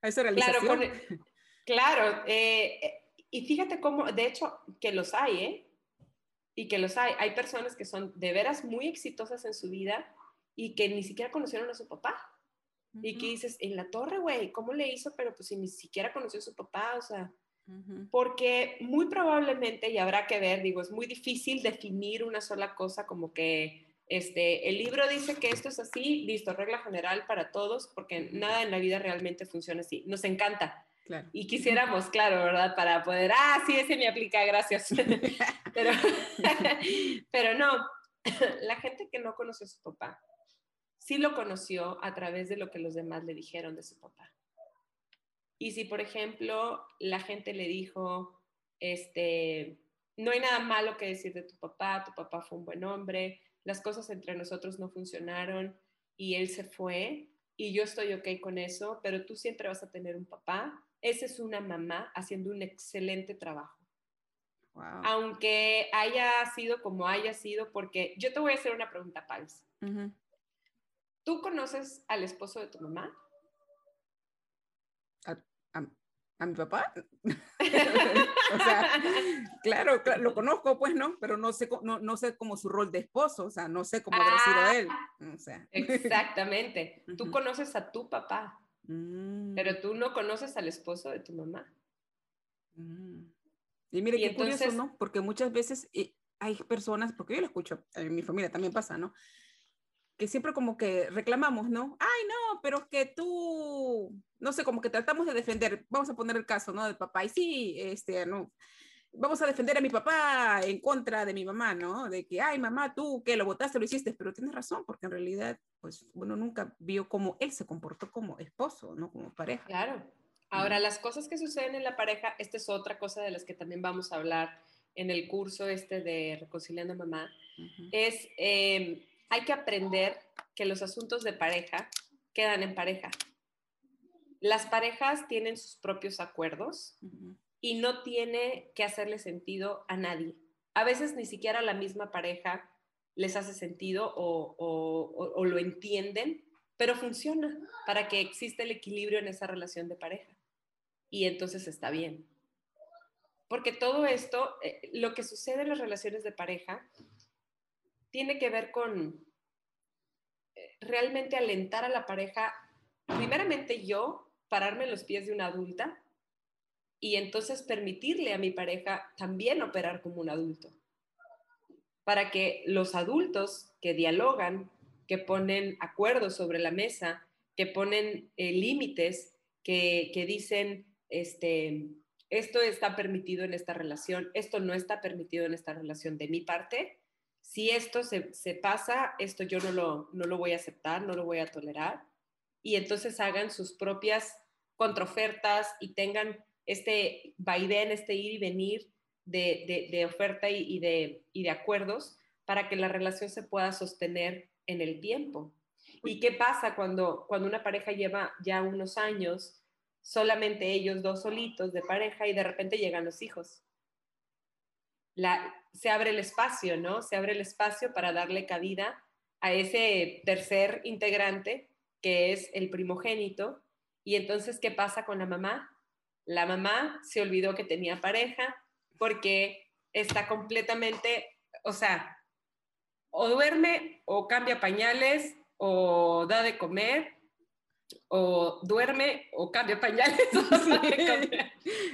a esa realización? Claro, claro eh, eh, y fíjate cómo, de hecho, que los hay, ¿eh? Y que los hay. Hay personas que son de veras muy exitosas en su vida y que ni siquiera conocieron a su papá. Y que dices, en la torre, güey, ¿cómo le hizo? Pero pues si ni siquiera conoció a su papá, o sea, porque muy probablemente, y habrá que ver, digo, es muy difícil definir una sola cosa como que este, el libro dice que esto es así, listo, regla general para todos, porque nada en la vida realmente funciona así. Nos encanta, y quisiéramos, claro, ¿verdad? Para poder, ah, sí, ese me aplica, gracias. pero, pero no, la gente que no conoce a su papá, sí lo conoció a través de lo que los demás le dijeron de su papá. Y si, por ejemplo, la gente le dijo, este, no hay nada malo que decir de tu papá, tu papá fue un buen hombre, las cosas entre nosotros no funcionaron y él se fue y yo estoy ok con eso, pero tú siempre vas a tener un papá, esa es una mamá haciendo un excelente trabajo. Aunque haya sido como haya sido, porque yo te voy a hacer una pregunta, Pals. ¿Tú conoces al esposo de tu mamá? ¿A, mi papá? o sea, claro, lo conozco, pues no, pero no sé, no, no sé cómo su rol de esposo, o sea, no sé cómo habrá sido ah, él. O sea. Exactamente. Tú conoces a tu papá. Mm. Pero tú no conoces al esposo de tu mamá. Mm. Y mire, qué curioso, ¿no? Porque muchas veces eh, hay personas, porque yo lo escucho, en mi familia también pasa, ¿no? Que siempre como que reclamamos, ¿no? Ay, no, pero es que tú, no sé, como que tratamos de defender, vamos a poner el caso, ¿no? Del papá, y sí, este, no, vamos a defender a mi papá en contra de mi mamá, ¿no? De que, ay, mamá, tú que lo votaste, lo hiciste, pero tienes razón, porque en realidad, pues uno nunca vio cómo él se comportó como esposo, ¿no? Como pareja. Claro. Ahora, las cosas que suceden en la pareja, esta es otra cosa de las que también vamos a hablar en el curso este de Reconciliando Mamá, es, em, hay que aprender que los asuntos de pareja quedan en pareja. Las parejas tienen sus propios acuerdos, y no tiene que hacerle sentido a nadie. A veces ni siquiera la misma pareja les hace sentido o, lo entienden, pero funciona para que exista el equilibrio en esa relación de pareja. Y entonces está bien. Porque todo esto, eh, lo que sucede en las relaciones de pareja, tiene que ver con eh, realmente alentar a la pareja, primeramente yo, pararme en los pies de una adulta y entonces permitirle a mi pareja también operar como un adulto. Para que los adultos que dialogan, que ponen acuerdos sobre la mesa, que ponen eh, límites, que, que dicen, este, esto está permitido en esta relación, esto no está permitido en esta relación de mi parte. Si esto se, se pasa, esto yo no lo, no lo voy a aceptar, no lo voy a tolerar. Y entonces hagan sus propias contraofertas y tengan este vaivén, este ir y venir de, oferta y, de, y de acuerdos para que la relación se pueda sostener en el tiempo. ¿Y qué pasa cuando, cuando una pareja lleva ya unos años, solamente ellos dos solitos de pareja y de repente llegan los hijos? La, se abre el espacio, ¿no? Se abre el espacio para darle cabida a ese tercer integrante que es el primogénito. Y entonces, ¿qué pasa con la mamá? La mamá se olvidó que tenía pareja porque está completamente, o sea, o duerme o cambia pañales o da de comer o duerme o cambia pañales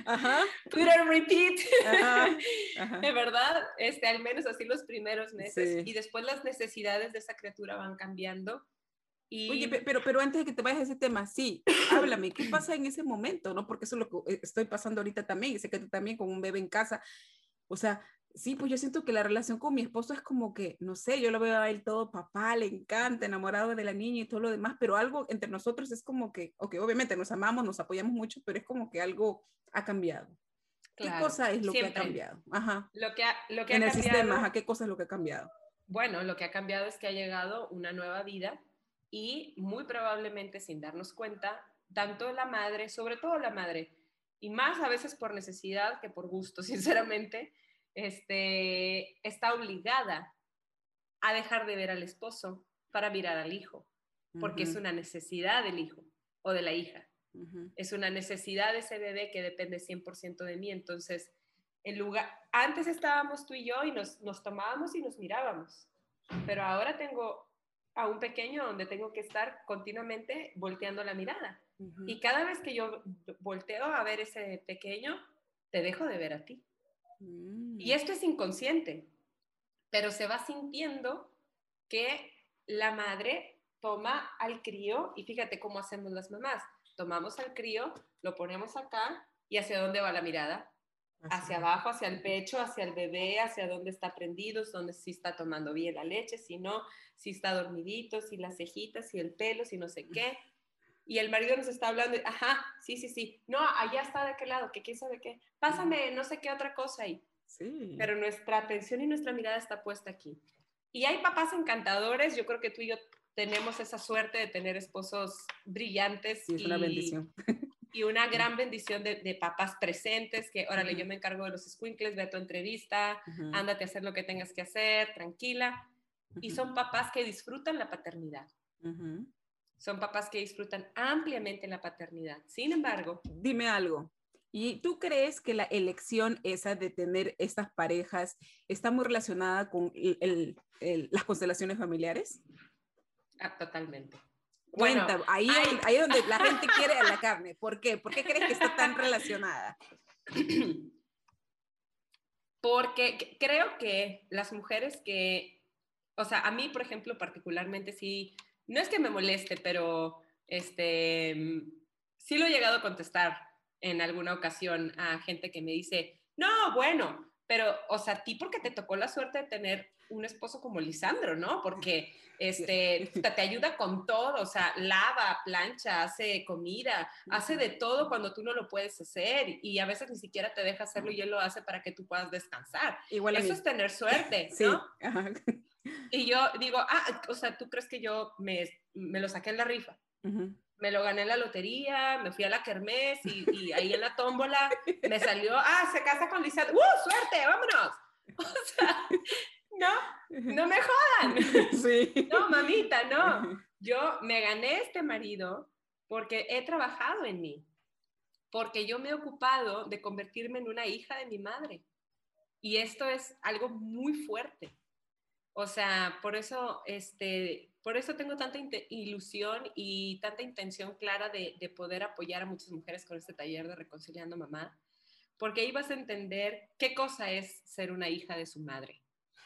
Ajá. Put repeat. De verdad, este, al menos así los primeros meses. Y después las necesidades de esa criatura van cambiando Oye, pero, pero antes de que te vayas a ese tema, sí, háblame, ¿qué pasa en ese momento? ¿no? Porque eso es lo que eh, estoy pasando ahorita también, y sé que tú también con un bebé en casa. O sea, sí, pues yo siento que la relación con mi esposo es como que, no sé, yo lo veo a él todo papá, le encanta, enamorado de la niña y todo lo demás, pero algo entre nosotros es como que, ok, obviamente nos amamos, nos apoyamos mucho, pero es como que algo ha cambiado. ¿Qué cosa es lo que ha cambiado? Ajá. Lo que ha, lo que en el sistema, ¿qué cosa es lo que ha cambiado? Bueno, lo que ha cambiado es que ha llegado una nueva vida y muy probablemente sin darnos cuenta, tanto la madre, sobre todo la madre, y más a veces por necesidad que por gusto, sinceramente, este, está obligada a dejar de ver al esposo para mirar al hijo, porque es una necesidad del hijo o de la hija. Es una necesidad de ese bebé que depende 100% de mí. Entonces, en lugar, antes estábamos tú y yo y nos, nos tomábamos y nos mirábamos, pero ahora tengo a un pequeño donde tengo que estar continuamente volteando la mirada. Y cada vez que yo volteo a ver ese pequeño, te dejo de ver a ti. Mm. Y esto es inconsciente, pero se va sintiendo que la madre toma al crío, y fíjate cómo hacemos las mamás, tomamos al crío, lo ponemos acá, y hacia dónde va la mirada, hacia abajo, hacia el pecho, hacia el bebé, hacia dónde está prendido, dónde sí está tomando bien la leche, si no, si está dormidito, si las cejitas, si el pelo, si no sé qué. Y el marido nos está hablando, ajá, sí, sí, sí, no, allá está de qué lado, que quién sabe qué, pásame no sé qué otra cosa ahí. Sí. Pero nuestra atención y nuestra mirada está puesta aquí. Y hay papás encantadores, yo creo que tú y yo tenemos esa suerte de tener esposos brillantes. Sí, es una bendición. Y una gran bendición de, papás presentes, que órale, yo me encargo de los squinkles, ve a tu entrevista, ándate a hacer lo que tengas que hacer, tranquila. Y son papás que disfrutan la paternidad. Son papás que disfrutan ampliamente la paternidad. Sin embargo... Dime algo. ¿Y tú crees que la elección esa de tener estas parejas está muy relacionada con las constelaciones familiares? Ah, totalmente. Cuenta, ahí, ahí, donde la gente quiere a la carne. ¿Por qué? ¿Por qué crees que está tan relacionada? Porque creo que las mujeres que, o sea, a mí, por ejemplo, particularmente, sí, no es que me moleste, pero este, sí lo he llegado a contestar en alguna ocasión a gente que me dice, no, bueno, pero, o sea, a ti porque te tocó la suerte de tener un esposo como Lisandro, ¿no? Porque este, te ayuda con todo, o sea, lava, plancha, hace comida, hace de todo cuando tú no lo puedes hacer y a veces ni siquiera te deja hacerlo y él lo hace para que tú puedas descansar. Igual Eso es tener suerte, ¿no? Y yo digo, ah, o sea, ¿tú crees que yo me, me lo saqué en la rifa? me lo gané en la lotería, me fui a la kermés y, y ahí en la tómbola me salió, ah, se casa con Lisa, ¡uh, suerte, vámonos! O sea, no, no me jodan. Sí. No, mamita, no. Yo me gané este marido porque he trabajado en mí, porque yo me he ocupado de convertirme en una hija de mi madre. Y esto es algo muy fuerte. O sea, por eso, este, por eso tengo tanta ilusión y tanta intención clara de, de, poder apoyar a muchas mujeres con este taller de Reconciliando Mamá, porque ahí vas a entender qué cosa es ser una hija de su madre.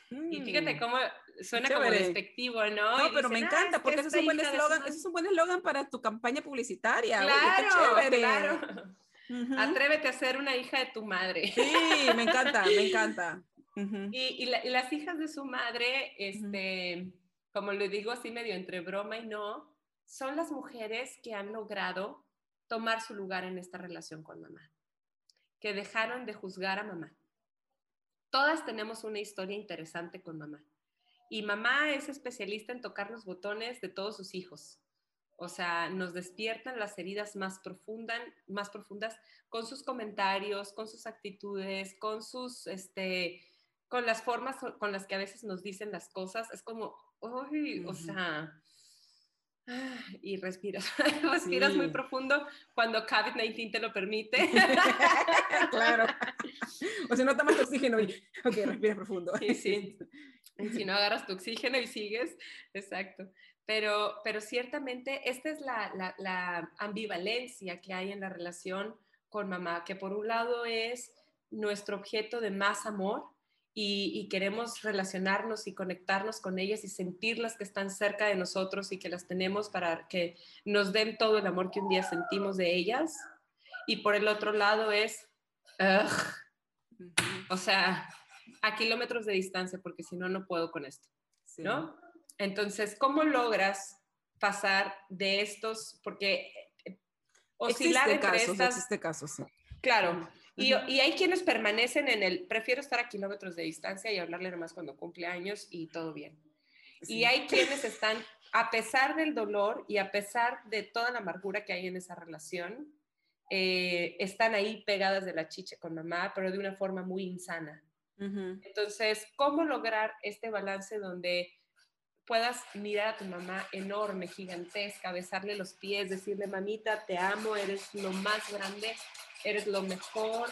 Y fíjate mm. cómo suena como despectivo, ¿no? No, pero me encanta, ah, porque es eso, es un buen eslogan, eso es un buen eslogan para tu campaña publicitaria. Claro, Oye, claro. Atrévete a ser una hija de tu madre. Sí, me encanta, me encanta. Y, y, las hijas de su madre, este, como le digo así medio entre broma y no, son las mujeres que han logrado tomar su lugar en esta relación con mamá, que dejaron de juzgar a mamá. Todas tenemos una historia interesante con mamá. Y mamá es especialista en tocar los botones de todos sus hijos. O sea, nos despiertan las heridas más, profundas, más profundas con sus comentarios, con sus actitudes, con sus, este, con las formas con las que a veces nos dicen las cosas. Es como, uy, o sea, y respiras, respiras muy profundo cuando COVID-19 te lo permite. claro. O si no tomas oxígeno y, ok, respiras profundo. Sí, sí. Y si no agarras tu oxígeno y sigues, exacto. Pero, pero ciertamente esta es la, la, la ambivalencia que hay en la relación con mamá, que por un lado es nuestro objeto de más amor, y, queremos relacionarnos y conectarnos con ellas y sentirlas que están cerca de nosotros y que las tenemos para que nos den todo el amor que un día sentimos de ellas. Y por el otro lado es, o sea, a kilómetros de distancia, porque si no, no puedo con esto, ¿no? Entonces, ¿cómo logras pasar de estos, porque eh, oscilar existe entre casos, Existe casos, sí. Claro, y, hay quienes permanecen en el, prefiero estar a kilómetros de distancia y hablarle nomás cuando cumple años y todo bien. Y hay quienes están, a pesar del dolor y a pesar de toda la amargura que hay en esa relación, eh, están ahí pegadas de la chiche con mamá, pero de una forma muy insana. Entonces, ¿cómo lograr este balance donde puedas mirar a tu mamá enorme, gigantesca, besarle los pies, decirle, mamita, te amo, eres lo más grande, eres lo mejor,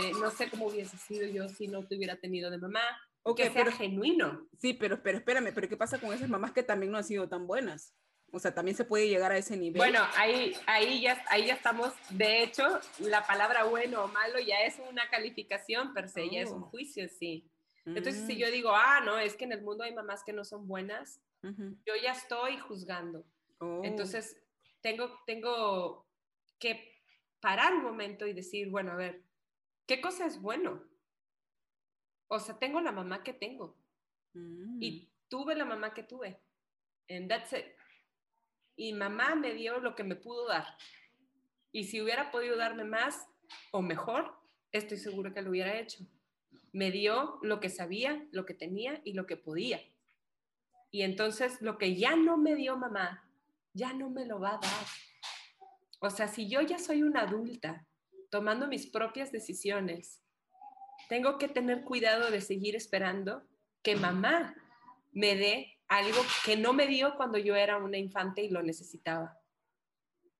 eh, no sé cómo hubiese sido yo si no te hubiera tenido de mamá, o que sea pero, genuino. Sí, pero, pero espérame, pero ¿qué pasa con esas mamás que también no han sido tan buenas? O sea, también se puede llegar a ese nivel. Bueno, ahí, ahí, ya, ahí ya estamos. De hecho, la palabra bueno o malo ya es una calificación per se, ya es un oh. juicio, sí. Entonces, si mm. yo digo, ah, no, es que en el mundo hay mamás que no son buenas, yo ya estoy juzgando. Oh. Entonces, tengo, tengo que parar un momento y decir, bueno, a ver, ¿qué cosa es bueno? O sea, tengo la mamá que tengo. Y mm. tuve la mamá que tuve. And that's it. Y mamá me dio lo que me pudo dar. Y si hubiera podido darme más o mejor, estoy seguro que lo hubiera hecho. Me dio lo que sabía, lo que tenía y lo que podía. Y entonces lo que ya no me dio mamá, ya no me lo va a dar. O sea, si yo ya soy una adulta tomando mis propias decisiones, tengo que tener cuidado de seguir esperando que mamá me dé algo que no me dio cuando yo era una infante y lo necesitaba.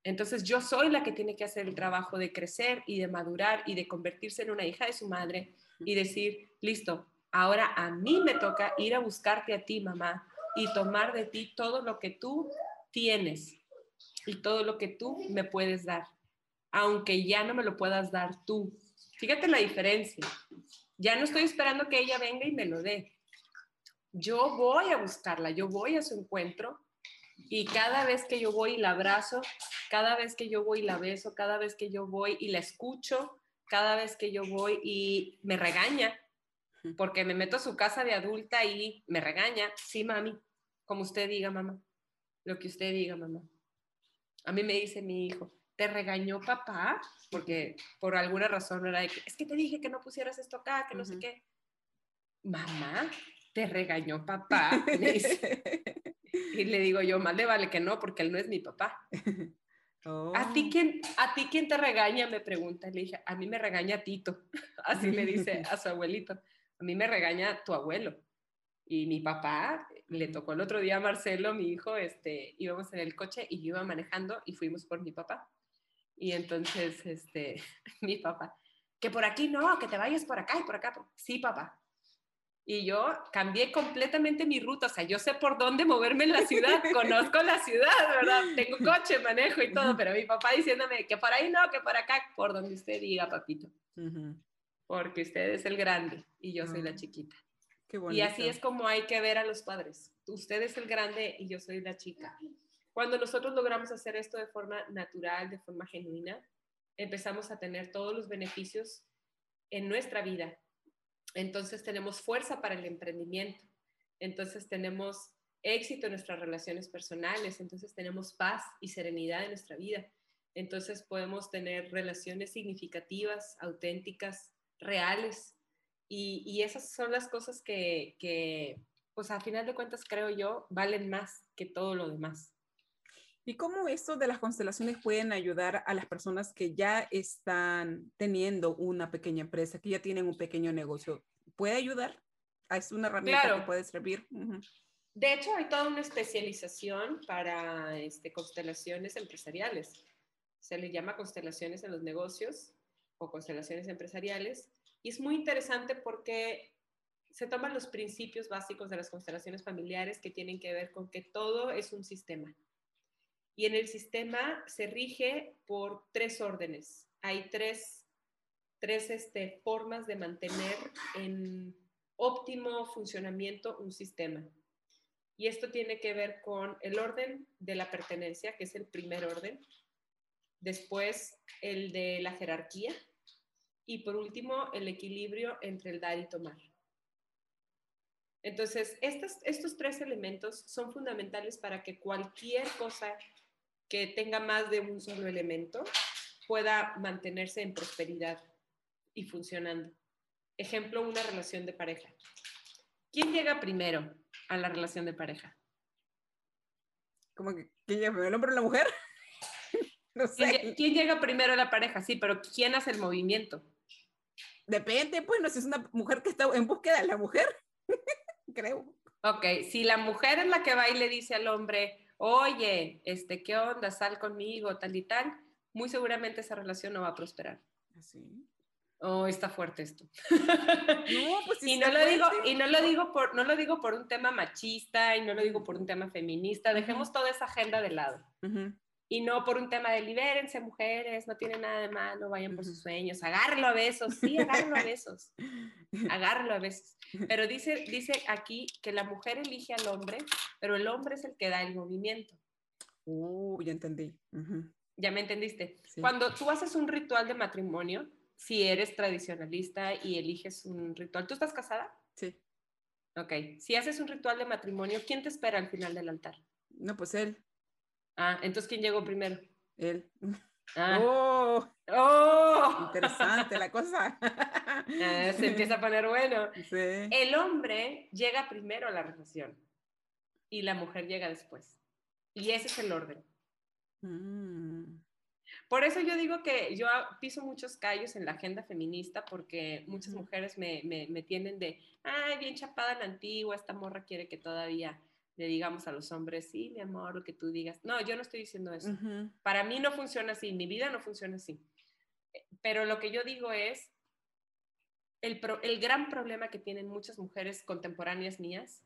Entonces yo soy la que tiene que hacer el trabajo de crecer y de madurar y de convertirse en una hija de su madre y decir, listo, ahora a mí me toca ir a buscarte a ti, mamá, y tomar de ti todo lo que tú tienes y todo lo que tú me puedes dar, aunque ya no me lo puedas dar tú. Fíjate la diferencia. Ya no estoy esperando que ella venga y me lo dé. Yo voy a buscarla, yo voy a su encuentro y cada vez que yo voy y la abrazo, cada vez que yo voy y la beso, cada vez que yo voy y la escucho, cada vez que yo voy y me regaña, porque me meto a su casa de adulta y me regaña, sí, mami, como usted diga, mamá, lo que usted diga, mamá. A mí me dice mi hijo, ¿te regañó papá? Porque por alguna razón era de que, es que te dije que no pusieras esto acá, que no sé qué. Mamá, ¿te regañó papá? y le digo yo, más le vale que no, porque él no es mi papá. ¿A, ti oh. quién, ¿A ti quién te regaña? Me pregunta. Le dije, a mí me regaña Tito. Así le dice a su abuelito. A mí me regaña tu abuelo. Y mi papá le tocó el otro día a Marcelo, mi hijo, este, íbamos en el coche y yo iba manejando y fuimos por mi papá. Y entonces, este, mi papá, que por aquí no, que te vayas por acá y por acá. Sí, papá y yo cambié completamente mi ruta, o sea, yo sé por dónde moverme en la ciudad, conozco la ciudad, ¿verdad? Tengo coche, manejo y todo, pero mi papá diciéndome que por ahí no, que por acá, por donde usted diga, papito. Porque usted es el grande y yo soy la ah, chiquita. Qué y así es como hay que ver a los padres. Usted es el grande y yo soy la chica. Cuando nosotros logramos hacer esto de forma natural, de forma genuina, empezamos a tener todos los beneficios en nuestra vida. Entonces tenemos fuerza para el emprendimiento, entonces tenemos éxito en nuestras relaciones personales, entonces tenemos paz y serenidad en nuestra vida, entonces podemos tener relaciones significativas, auténticas, reales, y, esas son las cosas que, que, pues a final de cuentas creo yo, valen más que todo lo demás. ¿Y cómo esto de las constelaciones pueden ayudar a las personas que ya están teniendo una pequeña empresa, que ya tienen un pequeño negocio? ¿Puede ayudar? Es una herramienta que puede servir. De hecho, hay toda una especialización para este, constelaciones empresariales. Se le llama constelaciones en los negocios o constelaciones empresariales. Y es muy interesante porque se toman los principios básicos de las constelaciones familiares que tienen que ver con que todo es un sistema y en el sistema se rige por tres órdenes. Hay tres, tres este, formas de mantener en óptimo funcionamiento un sistema. Y esto tiene que ver con el orden de la pertenencia, que es el primer orden, después el de la jerarquía y por último el equilibrio entre el dar y tomar. Entonces, estos, estos tres elementos son fundamentales para que cualquier cosa que tenga más de un solo elemento pueda mantenerse en prosperidad y funcionando. Ejemplo, una relación de pareja. ¿Quién llega primero a la relación de pareja? ¿Cómo que quién llega primero, el hombre o la mujer? no sé. ¿Quién, llega primero a la pareja? Sí, pero ¿quién hace el movimiento? Depende, pues, no si es una mujer que está en búsqueda de la mujer, creo. Ok, si la mujer es la que va y le dice al hombre, oye, este, ¿qué onda? Sal conmigo, tal y tal, muy seguramente esa relación no va a prosperar. ¿Así? ¿Ah, oh, está fuerte esto. No, pues y no lo digo y no lo digo por no lo digo por un tema machista y no lo digo por un tema feminista. Dejemos toda esa agenda de lado y no por un tema de libérense mujeres, no tiene nada de malo, vayan por sus sueños, agárralo a besos, sí, agárralo a besos, agárralo a besos. Pero dice, dice aquí que la mujer elige al hombre, pero el hombre es el que da el movimiento. Uh, ya entendí. Ya me entendiste. Cuando tú haces un ritual de matrimonio, si eres tradicionalista y eliges un ritual, ¿tú estás casada? Sí. Ok, si haces un ritual de matrimonio, ¿quién te espera al final del altar? No, pues él. Ah, entonces, ¿quién llegó primero? Él. Ah. ¡Oh! ¡Oh! Interesante la cosa. Ah, se empieza a poner bueno. Sí. El hombre llega primero a la relación y la mujer llega después. Y ese es el orden. Mm. Por eso yo digo que yo piso muchos callos en la agenda feminista porque muchas mujeres me, me, me tienen de, ay, bien chapada la antigua, esta morra quiere que todavía le digamos a los hombres, sí, mi amor, lo que tú digas. No, yo no estoy diciendo eso. Para mí no funciona así, mi vida no funciona así. Eh, pero lo que yo digo es, el, el gran problema que tienen muchas mujeres contemporáneas mías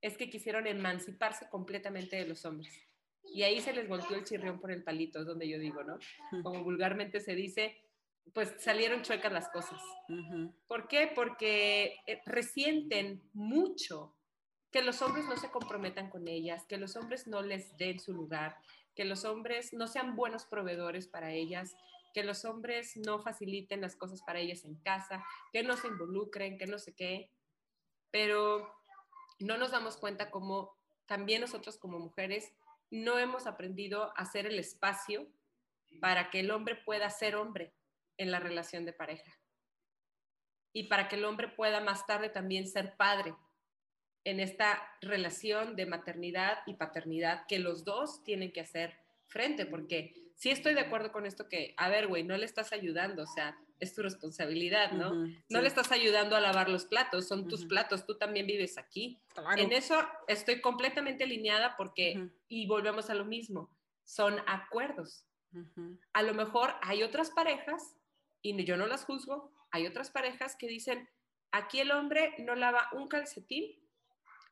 es que quisieron emanciparse completamente de los hombres. Y ahí se les volvió el chirrión por el palito, es donde yo digo, ¿no? Como vulgarmente se dice, pues salieron chuecas las cosas. ¿Por qué? Porque eh, resienten mucho que los hombres no se comprometan con ellas, que los hombres no les den su lugar, que los hombres no sean buenos proveedores para ellas, que los hombres no faciliten las cosas para ellas en casa, que no se involucren, que no sé qué. Pero no nos damos cuenta como también nosotros como mujeres no hemos aprendido a hacer el espacio para que el hombre pueda ser hombre en la relación de pareja. Y para que el hombre pueda más tarde también ser padre en esta relación de maternidad y paternidad que los dos tienen que hacer frente, porque sí estoy de acuerdo con esto que, a ver, güey, no le estás ayudando, o sea, es tu responsabilidad, ¿no? no le estás ayudando a lavar los platos, son tus platos, tú también vives aquí. En eso estoy completamente alineada porque, y volvemos a lo mismo, son acuerdos. A lo mejor hay otras parejas, y yo no las juzgo, hay otras parejas que dicen, aquí el hombre no lava un calcetín,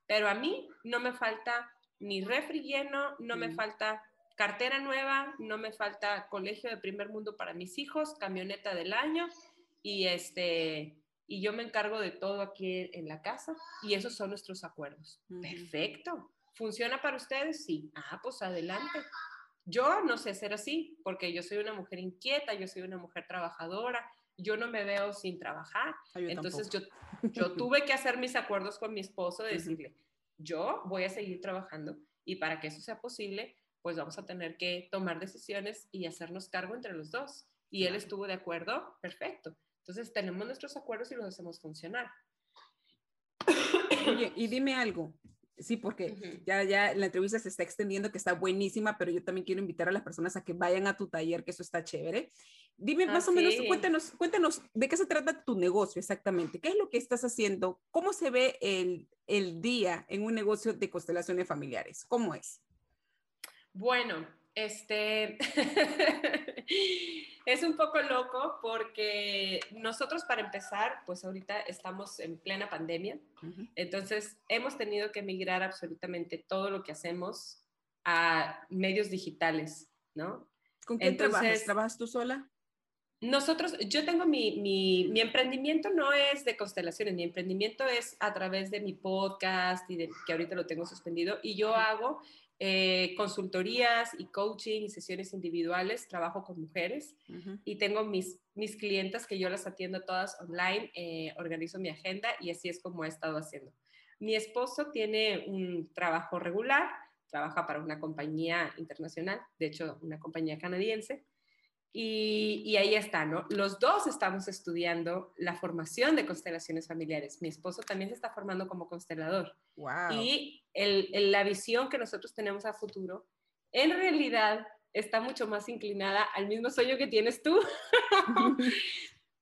pero a mí no me falta ni refri lleno, no me falta cartera nueva, no me falta colegio de primer mundo para mis hijos, camioneta del año y este y yo me encargo de todo aquí en la casa y esos son nuestros acuerdos. Perfecto. ¿Funciona para ustedes? Sí. Ah, pues adelante. Yo no sé ser así porque yo soy una mujer inquieta, yo soy una mujer trabajadora, yo no me veo sin trabajar. Ah, Entonces yo, yo tuve que hacer mis acuerdos con mi esposo de decirle, yo voy a seguir trabajando y para que eso sea posible, pues vamos a tener que tomar decisiones y hacernos cargo entre los dos. Y él estuvo de acuerdo, perfecto. Entonces tenemos nuestros acuerdos y los hacemos funcionar. Oye, y dime algo. Sí, porque ya, ya la entrevista se está extendiendo, que está buenísima, pero yo también quiero invitar a las personas a que vayan a tu taller, que eso está chévere. Dime más o menos, cuéntanos, cuéntanos de qué se trata tu negocio exactamente, qué es lo que estás haciendo, cómo se ve el, el día en un negocio de constelaciones familiares, cómo es. Bueno, este es un poco loco porque nosotros para empezar, pues ahorita estamos en plena pandemia, entonces hemos tenido que migrar absolutamente todo lo que hacemos a medios digitales, ¿no? ¿Con quién trabajas? ¿Trabajas tú sola? Nosotros, yo tengo mi, mi, mi, emprendimiento no es de constelaciones, mi emprendimiento es a través de mi podcast y de, que ahorita lo tengo suspendido y yo hago eh, consultorías y coaching y sesiones individuales, trabajo con mujeres y tengo mis, mis clientas que yo las atiendo todas online, eh, organizo mi agenda y así es como he estado haciendo. Mi esposo tiene un trabajo regular, trabaja para una compañía internacional, de hecho una compañía canadiense, y, ahí está, ¿no? Los dos estamos estudiando la formación de constelaciones familiares. Mi esposo también se está formando como constelador. Wow. Y el, la visión que nosotros tenemos a futuro, en realidad está mucho más inclinada al mismo sueño que tienes tú,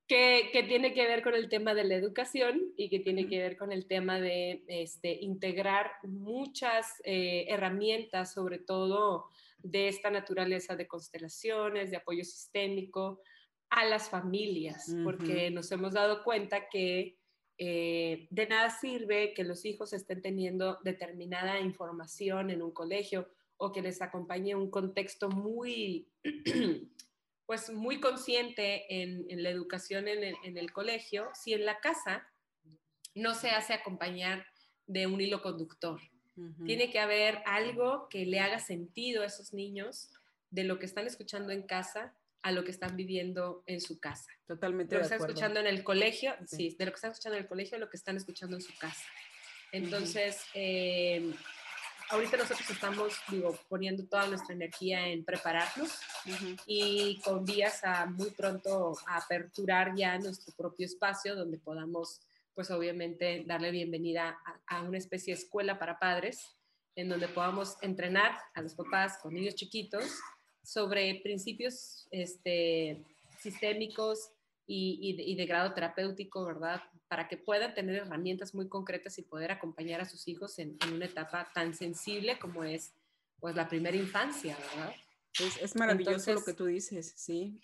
que, que, tiene que ver con el tema de la educación y que tiene que ver con el tema de este, integrar muchas eh, herramientas, sobre todo de esta naturaleza de constelaciones, de apoyo sistémico a las familias, porque nos hemos dado cuenta que eh, de nada sirve que los hijos estén teniendo determinada información en un colegio o que les acompañe un contexto muy, pues muy consciente en, la educación en el, en el colegio, si en la casa no se hace acompañar de un hilo conductor. Tiene que haber algo que le haga sentido a esos niños de lo que están escuchando en casa a lo que están viviendo en su casa. Totalmente. De lo que están escuchando en el colegio, sí. de lo que están escuchando en el colegio a lo que están escuchando en su casa. Entonces, eh, ahorita nosotros estamos, digo, poniendo toda nuestra energía en prepararnos y con vías a muy pronto a aperturar ya nuestro propio espacio donde podamos pues obviamente darle bienvenida a, una especie de escuela para padres, en donde podamos entrenar a los papás con niños chiquitos sobre principios este, sistémicos y, de, grado terapéutico, ¿verdad? Para que puedan tener herramientas muy concretas y poder acompañar a sus hijos en, una etapa tan sensible como es pues la primera infancia, ¿verdad? Es, maravilloso lo que tú dices, sí.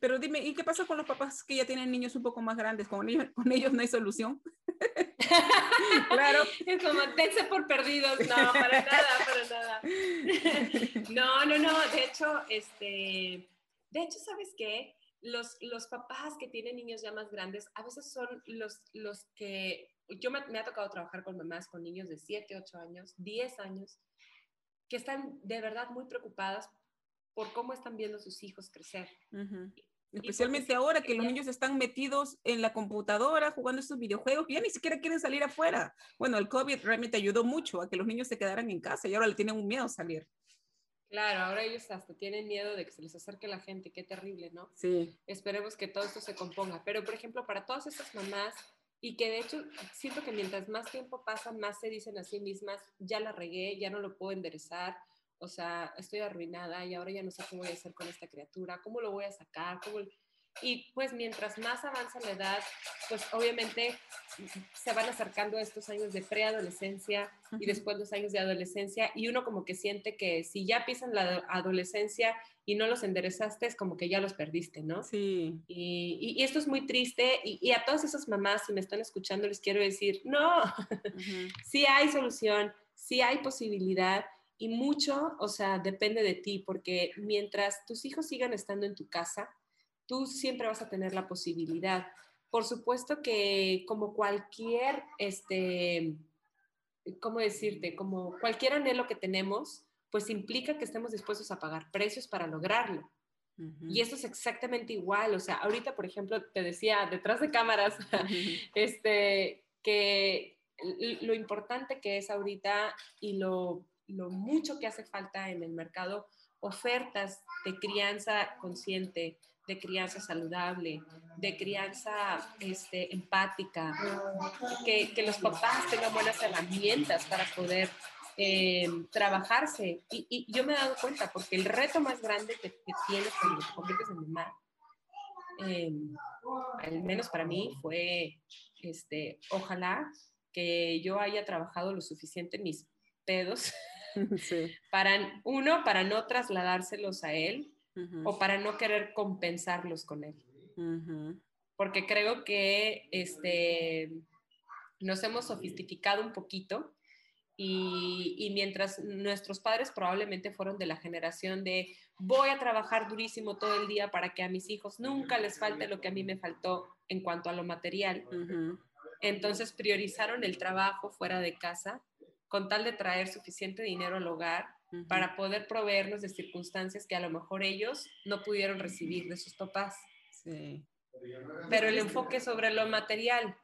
Pero dime, ¿y qué pasa con los papás que ya tienen niños un poco más grandes? ¿Con ellos, con ellos no hay solución? claro. Es como, dense por perdidos. No, para nada, para nada. No, no, no. De hecho, este, de hecho, ¿sabes qué? Los, los papás que tienen niños ya más grandes, a veces son los, los que, yo me, me ha tocado trabajar con mamás con niños de 7, 8 años, 10 años, que están de verdad muy preocupadas por cómo están viendo sus hijos crecer. Especialmente ahora que los niños están metidos en la computadora jugando estos videojuegos que ya ni siquiera quieren salir afuera. Bueno, el COVID realmente ayudó mucho a que los niños se quedaran en casa y ahora le tienen un miedo a salir. Claro, ahora ellos hasta tienen miedo de que se les acerque la gente, qué terrible, ¿no? Sí. Esperemos que todo esto se componga. Pero, por ejemplo, para todas estas mamás, y que de hecho siento que mientras más tiempo pasa, más se dicen a sí mismas, ya la regué, ya no lo puedo enderezar, o sea, estoy arruinada y ahora ya no sé qué voy a hacer con esta criatura, cómo lo voy a sacar, cómo... Y pues mientras más avanza la edad, pues obviamente se van acercando estos años de preadolescencia y después los años de adolescencia y uno como que siente que si ya pisan la adolescencia y no los enderezaste, es como que ya los perdiste, ¿no? Sí. Y, y, esto es muy triste y, a todas esas mamás, si me están escuchando, les quiero decir, no, sí hay solución, sí hay posibilidad y mucho, o sea, depende de ti, porque mientras tus hijos sigan estando en tu casa, tú siempre vas a tener la posibilidad. Por supuesto que como cualquier, este, ¿cómo decirte? Como cualquier anhelo que tenemos, pues implica que estemos dispuestos a pagar precios para lograrlo. Y eso es exactamente igual. O sea, ahorita, por ejemplo, te decía detrás de cámaras, este, que lo importante que es ahorita y lo, lo mucho que hace falta en el mercado, ofertas de crianza consciente, de crianza saludable, de crianza este, empática, que, que, los papás tengan buenas herramientas para poder eh, trabajarse. Y, y, yo me he dado cuenta, porque el reto más grande que, que tienes cuando te conviertes en mamá, eh, al menos para mí, fue, este, ojalá que yo haya trabajado lo suficiente en mis pedos, para, uno, para no trasladárselos a él, o para no querer compensarlos con él. Porque creo que este, nos hemos sofistificado un poquito y, y, mientras nuestros padres probablemente fueron de la generación de voy a trabajar durísimo todo el día para que a mis hijos nunca les falte lo que a mí me faltó en cuanto a lo material. Entonces priorizaron el trabajo fuera de casa con tal de traer suficiente dinero al hogar para poder proveernos de circunstancias que a lo mejor ellos no pudieron recibir de sus papás. Sí. Pero el enfoque sobre lo material.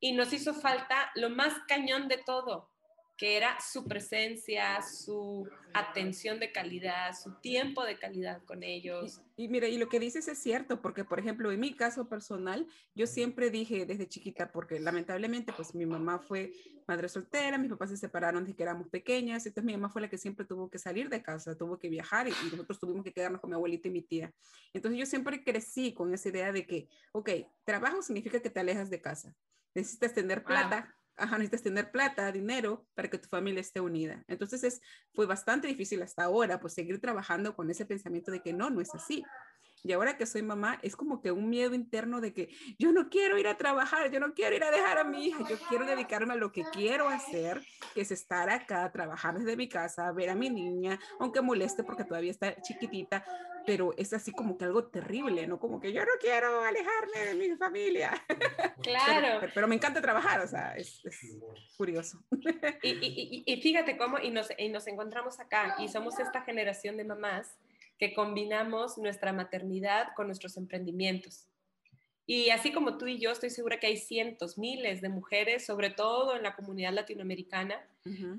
Y nos hizo falta lo más cañón de todo, que era su presencia, su atención de calidad, su tiempo de calidad con ellos. Y, mira, y lo que dices es cierto, porque por ejemplo, en mi caso personal, yo siempre dije desde chiquita, porque lamentablemente pues mi mamá fue madre soltera, mis papás se separaron desde que éramos pequeñas, entonces mi mamá fue la que siempre tuvo que salir de casa, tuvo que viajar y, y nosotros tuvimos que quedarnos con mi abuelita y mi tía. Entonces yo siempre crecí con esa idea de que, ok, trabajo significa que te alejas de casa, necesitas tener plata ajá, necesitas tener plata, dinero para que tu familia esté unida. Entonces es, fue bastante difícil hasta ahora, pues seguir trabajando con ese pensamiento de que no, no es así. Y ahora que soy mamá, es como que un miedo interno de que yo no quiero ir a trabajar, yo no quiero ir a dejar a mi hija, yo quiero dedicarme a lo que quiero hacer, que es estar acá, trabajar desde mi casa, ver a mi niña, aunque moleste porque todavía está chiquitita, pero es así como que algo terrible, ¿no? Como que yo no quiero alejarme de mi familia. Claro. Pero, me encanta trabajar, o sea, es, curioso. Y, y, y, fíjate cómo, y nos, y nos encontramos acá, y somos esta generación de mamás que combinamos nuestra maternidad con nuestros emprendimientos. Y así como tú y yo, estoy segura que hay cientos, miles de mujeres, sobre todo en la comunidad latinoamericana,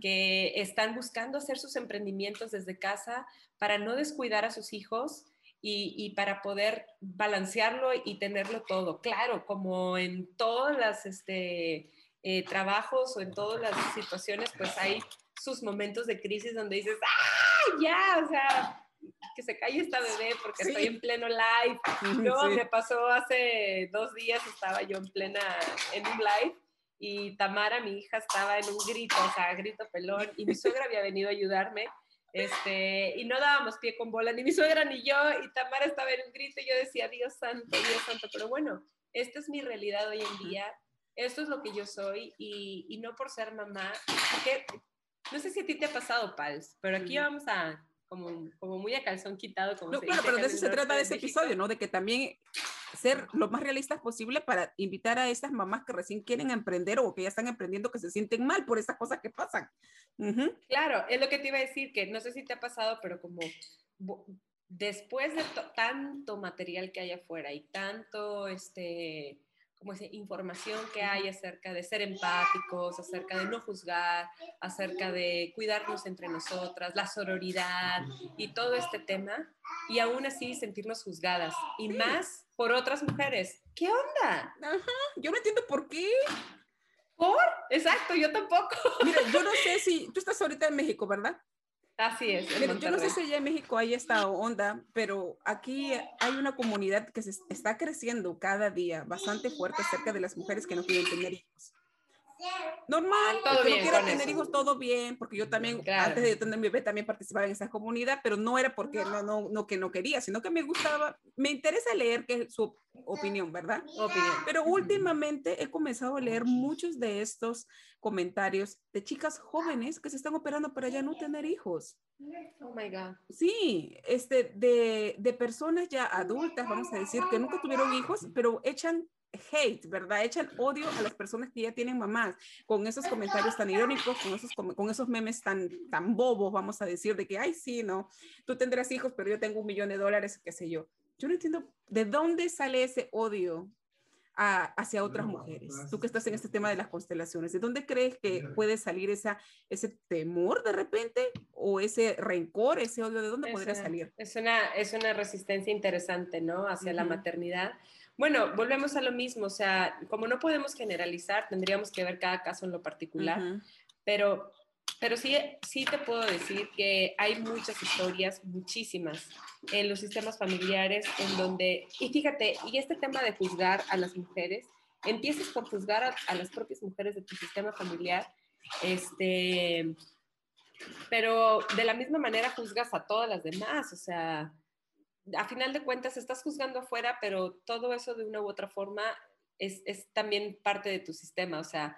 que están buscando hacer sus emprendimientos desde casa para no descuidar a sus hijos y, para poder balancearlo y tenerlo todo. Claro, como en todos los este, eh, trabajos o en todas las situaciones, pues hay sus momentos de crisis donde dices, ¡ah, ya! O sea, que se calle esta bebé porque estoy en pleno live. No, me pasó hace dos días, estaba yo en plena, en un live y Tamara, mi hija, estaba en un grito, o sea, grito pelón, y mi suegra había venido a ayudarme, este, y no dábamos pie con bola, ni mi suegra ni yo, y Tamara estaba en un grito, y yo decía, Dios santo, Dios santo, pero bueno, esta es mi realidad hoy en día, esto es lo que yo soy, y, y no por ser mamá, que, no sé si a ti te ha pasado, Pals, pero aquí vamos a como, como muy a calzón quitado. Como no, claro, pero de eso se trata de ese episodio, ¿no? De que también ser lo más realistas posible para invitar a esas mamás que recién quieren emprender o que ya están emprendiendo que se sienten mal por esas cosas que pasan. Claro, es lo que te iba a decir, que no sé si te ha pasado, pero como después de tanto material que hay afuera y tanto, este, como esa información que hay acerca de ser empáticos, acerca de no juzgar, acerca de cuidarnos entre nosotras, la sororidad y todo este tema, y aún así sentirnos juzgadas, y más por otras mujeres. ¿Qué onda? Ajá, yo no entiendo por qué. ¿Por? Exacto, yo tampoco. Mira, yo no sé si tú estás ahorita en México, ¿verdad? Así es. yo no sé si allá en México hay esta onda, pero aquí hay una comunidad que se está creciendo cada día bastante fuerte acerca de las mujeres que no quieren tener hijos. Normal, todo que no quiera tener hijos, todo bien, porque yo también, antes de tener mi bebé, también participaba en esa comunidad, pero no era porque no, no, no, que no quería, sino que me gustaba, me interesa leer que su opinión, ¿verdad? Opinión. Pero últimamente he comenzado a leer muchos de estos comentarios de chicas jóvenes que se están operando para ya no tener hijos. Oh my God. Sí, este, de, de personas ya adultas, vamos a decir, que nunca tuvieron hijos, pero echan hate, ¿verdad? Echan odio a las personas que ya tienen mamás, con esos comentarios tan irónicos, con esos, con esos memes tan, tan bobos, vamos a decir, de que, ay, sí, no, tú tendrás hijos, pero yo tengo un millón de dólares, qué sé yo. Yo no entiendo de dónde sale ese odio hacia otras mujeres. Tú que estás en este tema de las constelaciones, ¿de dónde crees que puede salir esa, ese temor de repente o ese rencor, ese odio? ¿De dónde podría salir? Es una, es una resistencia interesante, ¿no? Hacia la maternidad. Bueno, volvemos a lo mismo, o sea, como no podemos generalizar, tendríamos que ver cada caso en lo particular, pero, pero sí, sí te puedo decir que hay muchas historias, muchísimas, en los sistemas familiares en donde, y fíjate, y este tema de juzgar a las mujeres, empiezas por juzgar a, a las propias mujeres de tu sistema familiar, este, pero de la misma manera juzgas a todas las demás, o sea, a final de cuentas estás juzgando afuera, pero todo eso de una u otra forma es, también parte de tu sistema. O sea,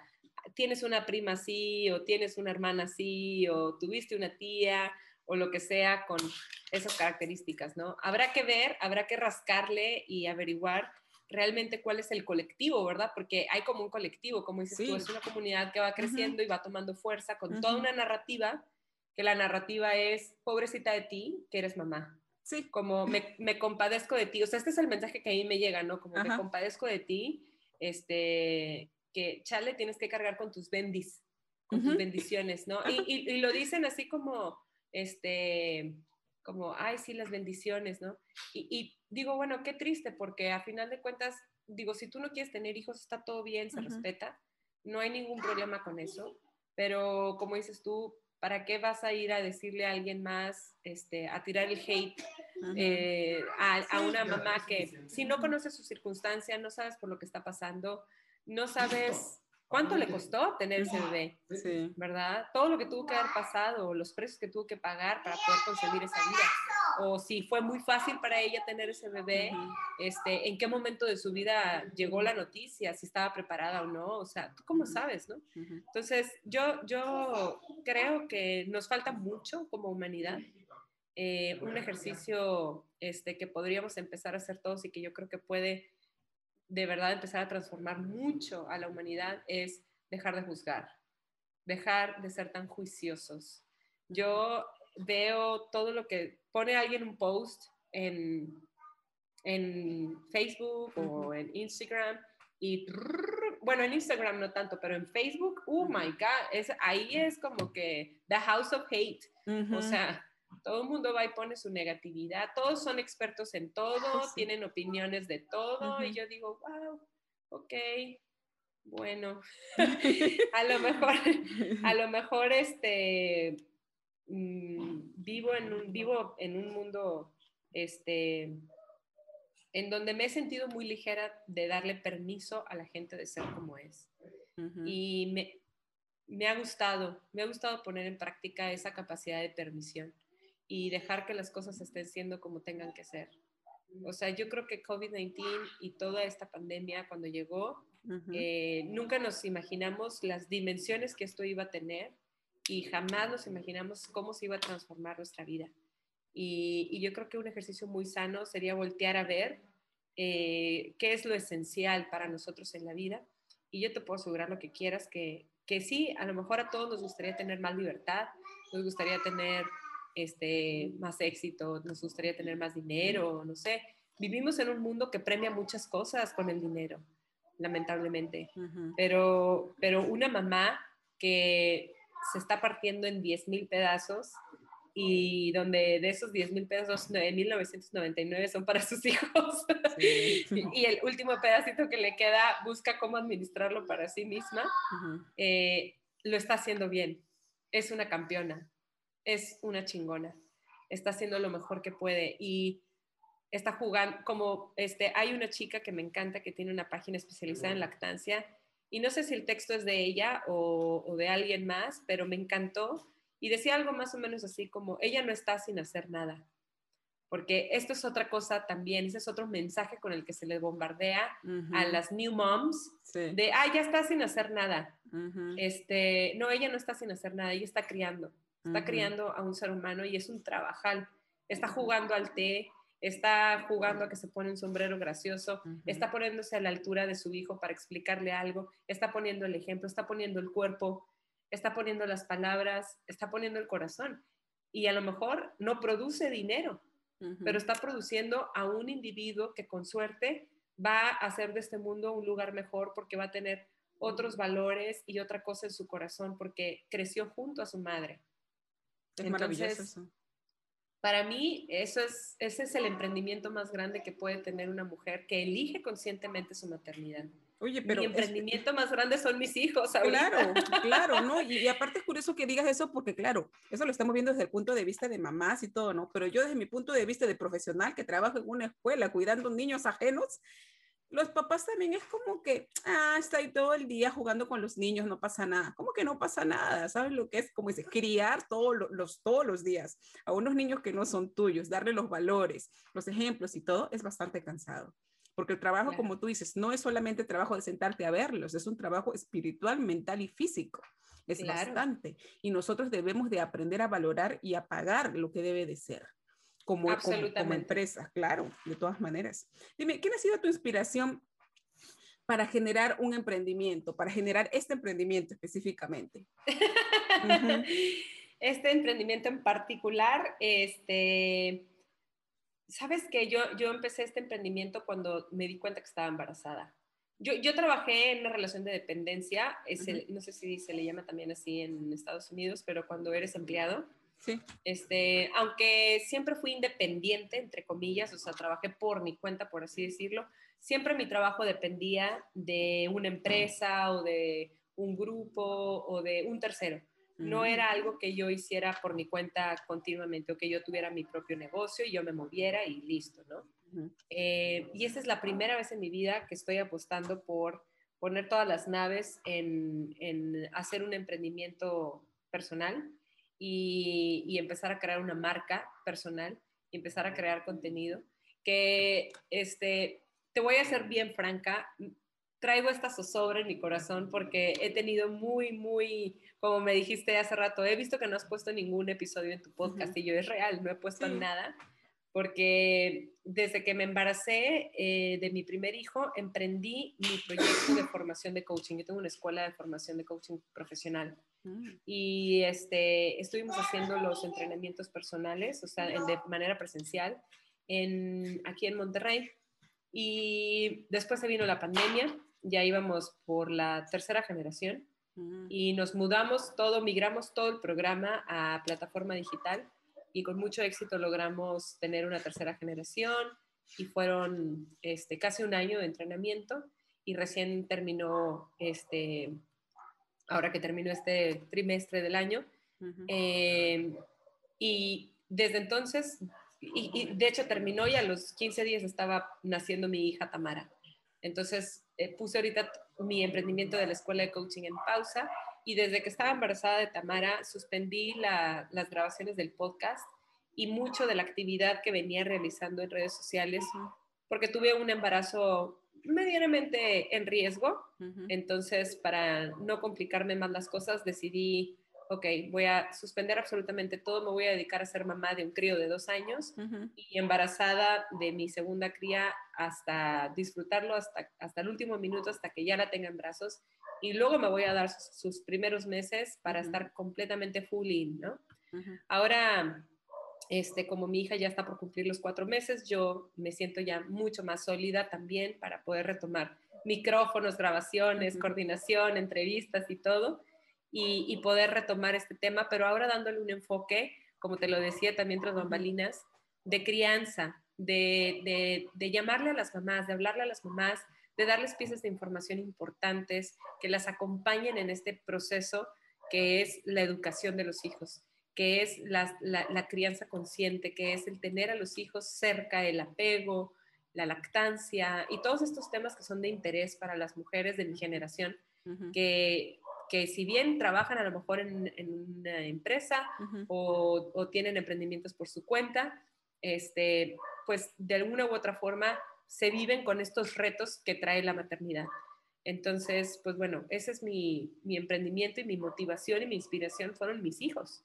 tienes una prima así, o tienes una hermana así, o tuviste una tía, o lo que sea con esas características, ¿no? Habrá que ver, habrá que rascarle y averiguar realmente cuál es el colectivo, ¿verdad? Porque hay como un colectivo, como dices tú, es una comunidad que va creciendo y va tomando fuerza con toda una narrativa, que la narrativa es, pobrecita de ti, que eres mamá, Sí. Como me, me, compadezco de ti. O sea, este es el mensaje que a mí me llega, ¿no? Como me compadezco de ti, este, que chale, tienes que cargar con tus bendis, con tus bendiciones, ¿no? Y, y, lo dicen así como, este, como, ay, sí, las bendiciones, ¿no? Y, y, digo, bueno, qué triste, porque a final de cuentas, digo, si tú no quieres tener hijos, está todo bien, se respeta, no hay ningún problema con eso, pero como dices tú, ¿para qué vas a ir a decirle a alguien más, este, a tirar el hate eh, a, una mamá que si no conoces su circunstancia, no sabes por lo que está pasando, no sabes cuánto le costó tener ese bebé, ¿verdad? Todo lo que tuvo que haber pasado, los precios que tuvo que pagar para poder conseguir esa vida. O si fue muy fácil para ella tener ese bebé, este, en qué momento de su vida llegó la noticia, si estaba preparada o no, o sea, tú cómo sabes, ¿no? Entonces, yo, yo creo que nos falta mucho como humanidad, eh, un ejercicio este, que podríamos empezar a hacer todos y que yo creo que puede de verdad empezar a transformar mucho a la humanidad es dejar de juzgar, dejar de ser tan juiciosos. Yo veo todo lo que pone alguien un post en, en Facebook o en Instagram y bueno, en Instagram no tanto, pero en Facebook, oh my God, es, ahí es como que the house of hate. O sea, todo el mundo va y pone su negatividad, todos son expertos en todo, tienen opiniones de todo y yo digo, wow, ok, bueno, a lo mejor, a lo mejor este, Mm, vivo, en un, vivo en un mundo este, en donde me he sentido muy ligera de darle permiso a la gente de ser como es. Y me, me ha gustado, me ha gustado poner en práctica esa capacidad de permisión y dejar que las cosas estén siendo como tengan que ser. O sea, yo creo que COVID-19 y toda esta pandemia cuando llegó, eh, nunca nos imaginamos las dimensiones que esto iba a tener y jamás nos imaginamos cómo se iba a transformar nuestra vida. Y, yo creo que un ejercicio muy sano sería voltear a ver eh, qué es lo esencial para nosotros en la vida. Y yo te puedo asegurar lo que quieras, que, que sí, a lo mejor a todos nos gustaría tener más libertad, nos gustaría tener este, más éxito, nos gustaría tener más dinero, no sé. Vivimos en un mundo que premia muchas cosas con el dinero, lamentablemente. pero, pero una mamá que se está partiendo en 10 mil pedazos y donde de esos 10 mil pesos, 9.999 son para sus hijos. y el último pedacito que le queda busca cómo administrarlo para sí misma. Eh, lo está haciendo bien. Es una campeona. Es una chingona. Está haciendo lo mejor que puede y está jugando, como este, hay una chica que me encanta que tiene una página especializada en lactancia y no sé si el texto es de ella o, o de alguien más, pero me encantó y decía algo más o menos así como, ella no está sin hacer nada, porque esto es otra cosa también, ese es otro mensaje con el que se le bombardea a las new moms, de, ah, ya está sin hacer nada. este, no, ella no está sin hacer nada, ella está criando, está criando a un ser humano y es un trabajal, está jugando al té, está jugando a que se pone un sombrero gracioso, está poniéndose a la altura de su hijo para explicarle algo, está poniendo el ejemplo, está poniendo el cuerpo, está poniendo las palabras, está poniendo el corazón. Y a lo mejor no produce dinero, pero está produciendo a un individuo que con suerte va a hacer de este mundo un lugar mejor porque va a tener otros valores y otra cosa en su corazón porque creció junto a su madre. Es maravilloso eso. Para mí, eso es, ese es el emprendimiento más grande que puede tener una mujer que elige conscientemente su maternidad. Oye, pero... Mi emprendimiento más grande son mis hijos. Claro, claro, ¿no? Y, aparte es curioso que digas eso porque, claro, eso lo estamos viendo desde el punto de vista de mamás y todo, ¿no? Pero yo desde mi punto de vista de profesional que trabajo en una escuela cuidando niños ajenos, los papás también es como que, ah, está ahí todo el día jugando con los niños, no pasa nada. ¿Cómo que no pasa nada? ¿Sabes lo que es? Como dice, criar todos los, todos los días a unos niños que no son tuyos, darle los valores, los ejemplos y todo, es bastante cansado. Porque el trabajo, como tú dices, no es solamente trabajo de sentarte a verlos, es un trabajo espiritual, mental y físico. Es bastante. Y nosotros debemos de aprender a valorar y a pagar lo que debe de ser. Como, como, empresa, claro, de todas maneras. Dime, ¿quién ha sido tu inspiración para generar un emprendimiento, para generar este emprendimiento específicamente? Este emprendimiento en particular, este, sabes que yo, yo empecé este emprendimiento cuando me di cuenta que estaba embarazada. Yo, yo trabajé en una relación de dependencia, es no sé si se le llama también así en Estados Unidos, pero cuando eres empleado. Sí. Este, aunque siempre fui independiente, entre comillas, o sea, trabajé por mi cuenta, por así decirlo, siempre mi trabajo dependía de una empresa o de un grupo o de un tercero. No era algo que yo hiciera por mi cuenta continuamente o que yo tuviera mi propio negocio y yo me moviera y listo, ¿no? Eh, y esa es la primera vez en mi vida que estoy apostando por poner todas las naves en, hacer un emprendimiento personal y, y, empezar a crear una marca personal y empezar a crear contenido que, este, te voy a ser bien franca, traigo esta zozobra en mi corazón porque he tenido muy, muy, como me dijiste hace rato, he visto que no has puesto ningún episodio en tu podcast y yo es real, no he puesto nada porque desde que me embaracé eh, de mi primer hijo, emprendí mi proyecto de formación de coaching. Yo tengo una escuela de formación de coaching profesional mm. y este, estuvimos haciendo los entrenamientos personales, o sea, de manera presencial, en, aquí en Monterrey. Y después se vino la pandemia ya íbamos por la tercera generación mm. y nos mudamos todo, migramos todo el programa a plataforma digital y con mucho éxito logramos tener una tercera generación y fueron este, casi un año de entrenamiento y recién terminó este, ahora que terminó este trimestre del año. Eh, y desde entonces, y, y, de hecho terminó y a los 15 días estaba naciendo mi hija Tamara. Entonces eh, puse ahorita mi emprendimiento de la escuela de coaching en pausa y desde que estaba embarazada de Tamara suspendí las grabaciones del podcast y mucho de la actividad que venía realizando en redes sociales porque tuve un embarazo medianamente en riesgo. Entonces, para no complicarme más las cosas, decidí ok, voy a suspender absolutamente todo, me voy a dedicar a ser mamá de un crío de dos años y embarazada de mi segunda cría hasta disfrutarlo hasta, hasta el último minuto, hasta que ya la tenga en brazos. Y luego me voy a dar sus, primeros meses para estar completamente full in, ¿no? Ahora, este, como mi hija ya está por cumplir los cuatro meses, yo me siento ya mucho más sólida también para poder retomar micrófonos, grabaciones, coordinación, entrevistas y todo y, poder retomar este tema, pero ahora dándole un enfoque, como te lo decía también tras bambalinas, de crianza, de, de, llamarle a las mamás, de hablarle a las mamás, de darles piezas de información importantes que las acompañen en este proceso que es la educación de los hijos. que es la, la, crianza consciente, que es el tener a los hijos cerca, el apego, la lactancia y todos estos temas que son de interés para las mujeres de mi generación, que, que si bien trabajan a lo mejor en, una empresa o, o, tienen emprendimientos por su cuenta, este, pues de alguna u otra forma se viven con estos retos que trae la maternidad. Entonces, pues bueno, ese es mi, mi emprendimiento y mi motivación y mi inspiración fueron mis hijos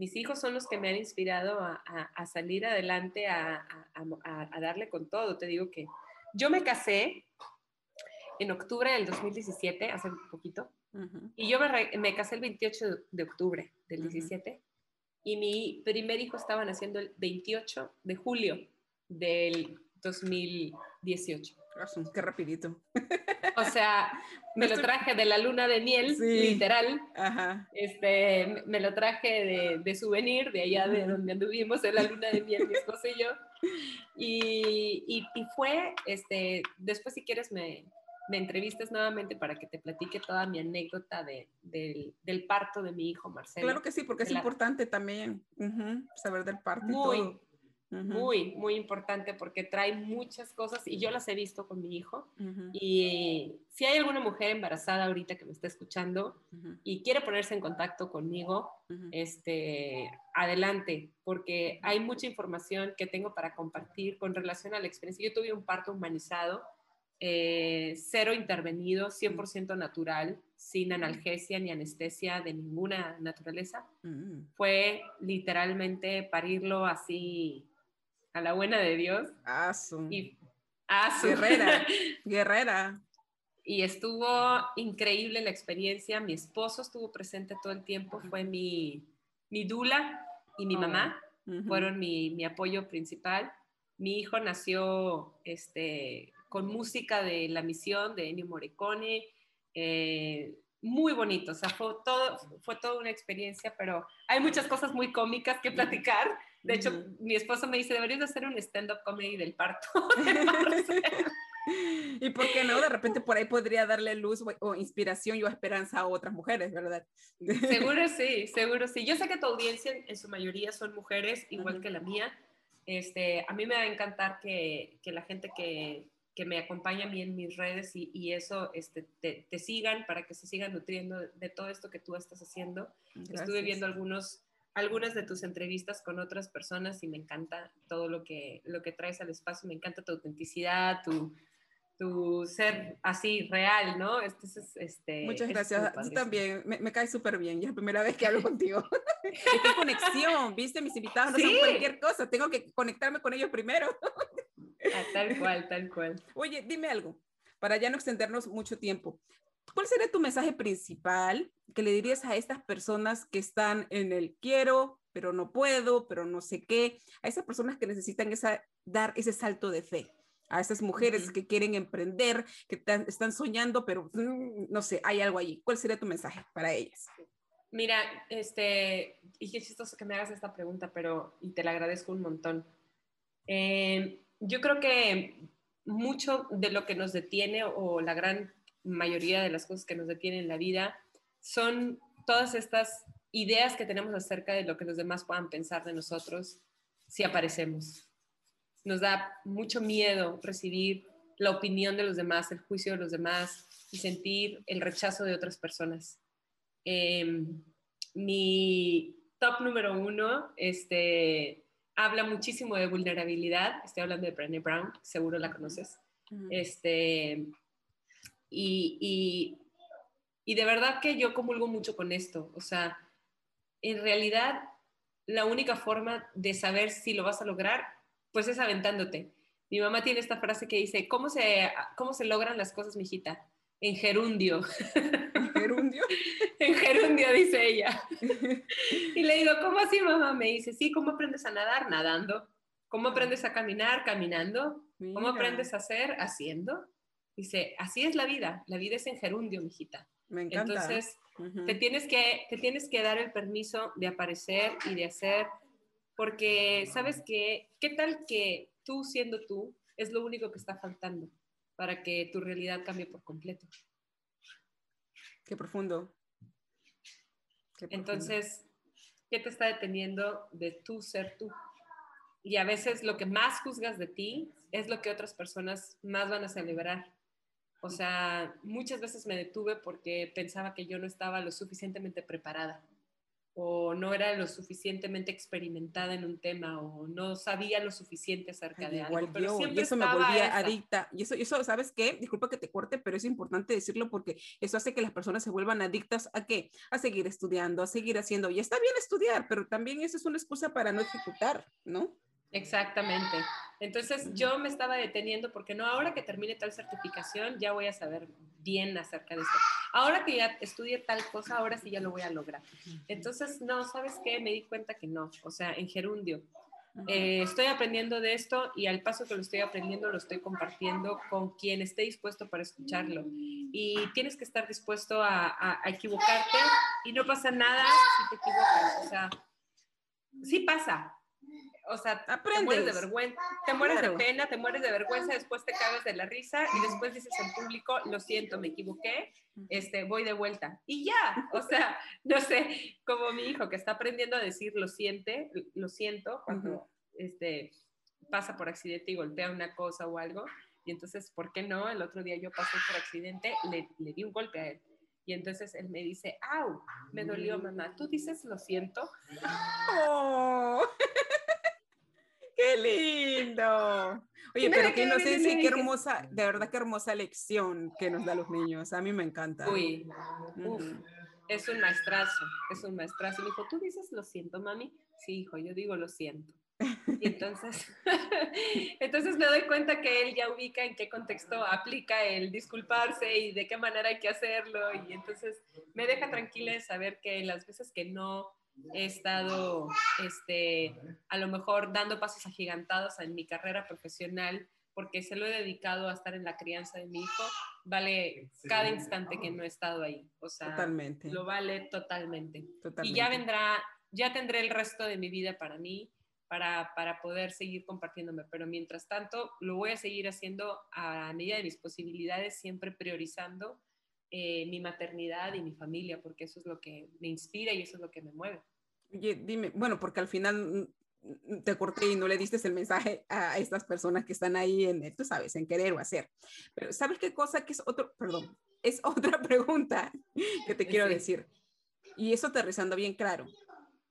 mis hijos son los que me han inspirado a, salir adelante, a, darle con todo. Te digo que yo me casé en octubre del 2017, hace poquito, y yo me, casé el 28 de octubre del 17, y mi primer hijo estaba naciendo el 28 de julio del 2018. Qué rapidito. O sea, me lo traje de la luna de miel, literal. Este, me lo traje de, souvenir, de allá de donde anduvimos en la luna de miel, mi esposo y yo. Y, fue, este, después si quieres me, me entrevistas nuevamente para que te platique toda mi anécdota de, del parto de mi hijo Marcelo. Claro que sí, porque es importante también saber del parto. Muy, y todo muy, muy importante porque trae muchas cosas y yo las he visto con mi hijo. Y si hay alguna mujer embarazada ahorita que me está escuchando y quiere ponerse en contacto conmigo, este, adelante, porque hay mucha información que tengo para compartir con relación a la experiencia. Yo tuve un parto humanizado, eh, cero intervenido, 100% natural, sin analgesia ni anestesia de ninguna naturaleza. Mm. Fue literalmente parirlo así a la buena de Dios. Asu. Y, Guerrera, guerrera. Y estuvo increíble la experiencia. Mi esposo estuvo presente todo el tiempo, fue mi, mi dula y mi oh, mamá, fueron mi, mi, apoyo principal. Mi hijo nació este, con música de La Misión de Ennio Morricone, eh, muy bonito, o sea, fue todo, fue toda una experiencia, pero hay muchas cosas muy cómicas que platicar. De hecho, mi esposo me dice, deberías hacer un stand-up comedy del parto. y por qué no, de repente por ahí podría darle luz o, inspiración y o esperanza a otras mujeres, ¿verdad? seguro sí, seguro sí. Yo sé que tu audiencia en su mayoría son mujeres, igual que la mía. Este, a mí me va a encantar que, que la gente que, que me acompaña a mí en mis redes y, eso este, te, sigan para que se sigan nutriendo de, todo esto que tú estás haciendo. Estuve viendo algunos, algunas de tus entrevistas con otras personas y me encanta todo lo que, lo que traes al espacio, me encanta tu autenticidad, tu, tu ser así real, ¿no? Este, este, Muchas gracias. Tú también, me, me cae súper bien, ya es la primera vez que hablo contigo. Esta conexión, viste, mis invitados no son cualquier cosa, tengo que conectarme con ellos primero. Ah, tal cual, tal cual. Oye, dime algo, para ya no extendernos mucho tiempo. ¿Cuál sería tu mensaje principal que le dirías a estas personas que están en el quiero, pero no puedo, pero no sé qué? A esas personas que necesitan esa, dar ese salto de fe. A esas mujeres que quieren emprender, que están soñando, pero mm, no sé, hay algo allí. ¿Cuál sería tu mensaje para ellas? Mira, este, y qué chistoso que me hagas esta pregunta, pero y te la agradezco un montón. Eh, yo creo que mucho de lo que nos detiene o la gran mayoría de las cosas que nos detienen en la vida son todas estas ideas que tenemos acerca de lo que los demás puedan pensar de nosotros si aparecemos. Nos da mucho miedo recibir la opinión de los demás, el juicio de los demás y sentir el rechazo de otras personas. Em, mi top número uno, este, habla muchísimo de vulnerabilidad. Estoy hablando de Brené Brown, seguro la conoces. este, y, y, de verdad que yo comulgo mucho con esto. O sea, en realidad, la única forma de saber si lo vas a lograr, pues es aventándote. Mi mamá tiene esta frase que dice, ¿cómo se, cómo se logran las cosas, mijita? En gerundio. ¿En gerundio? en gerundio, dice ella. y le digo, ¿cómo así, mamá? Me dice, sí, ¿cómo aprendes a nadar? Nadando. ¿Cómo aprendes a caminar? Caminando. ¿Cómo aprendes a hacer? Haciendo. Dice, así es la vida. La vida es en gerundio, mijita. Me encanta. Entonces, te, tienes que, te tienes que dar el permiso de aparecer y de hacer, porque, ¿sabes qué? ¿Qué tal que tú siendo tú es lo único que está faltando para que tu realidad cambie por completo? Qué profundo. Entonces, ¿Qué te está deteniendo de tú ser tú? Y a veces lo que más juzgas de ti es lo que otras personas más van a celebrar. O sea, muchas veces me detuve porque pensaba que yo no estaba lo suficientemente preparada o no era lo suficientemente experimentada en un tema o no sabía lo suficiente acerca de algo. Pero y eso me volvía adicta. Y eso, eso, ¿sabes qué? Disculpa que te corte, pero es importante decirlo porque eso hace que las personas se vuelvan adictas a qué? A seguir estudiando, a seguir haciendo. Y está bien estudiar, pero también eso es una excusa para no ejecutar, ¿no? Exactamente. Entonces yo me estaba deteniendo porque no, ahora que termine tal certificación ya voy a saber bien acerca de esto. Ahora que ya estudie tal cosa, ahora sí ya lo voy a lograr. Entonces, no, ¿sabes qué? Me di cuenta que no, o sea, en gerundio. Eh, estoy aprendiendo de esto y al paso que lo estoy aprendiendo lo estoy compartiendo con quien esté dispuesto para escucharlo. Y tienes que estar dispuesto a, a equivocarte y no pasa nada si te equivocas. O sea, sí pasa, o sea, te mueres de vergüenza, te mueres de pena, te mueres de vergüenza, después te cagas de la risa y después dices en público, lo siento, me equivoqué, este, voy de vuelta. Y ya, o sea, no sé, como mi hijo que está aprendiendo a decir lo siente, lo siento cuando este, pasa por accidente y golpea una cosa o algo. Y entonces, ¿por qué no? El otro día yo pasé por accidente, le, le di un golpe a él. Y entonces él me dice, ¡au! Me dolió, mamá. ¿Tú dices lo siento? Oh. ¡Qué lindo! Oye, pero qué inocencia y qué hermosa, de verdad qué hermosa lección que nos da los niños. A mí me encanta. Uy, es un maestrazo, es un maestrazo. Me dijo, ¿tú dices lo siento, mami? Sí, hijo, yo digo lo siento. Y entonces, entonces me doy cuenta que él ya ubica en qué contexto aplica el disculparse y de qué manera hay que hacerlo. Y entonces me deja tranquila de saber que las veces que no he estado, este, a lo mejor dando pasos agigantados en mi carrera profesional porque se lo he dedicado a estar en la crianza de mi hijo, vale cada instante que no he estado ahí. O sea, totalmente. lo vale totalmente. Y ya vendrá, ya tendré el resto de mi vida para mí, para, para poder seguir compartiéndome. Pero mientras tanto, lo voy a seguir haciendo a medida de mis posibilidades, siempre priorizando eh, mi maternidad y mi familia, porque eso es lo que me inspira y eso es lo que me mueve. Oye, dime, bueno, porque al final mm, te corté y no le diste el mensaje a estas personas que están ahí en, tú sabes, en querer o hacer. Pero ¿sabes qué cosa que es otro, perdón, es otra pregunta que te quiero decir? Y eso aterrizando bien claro.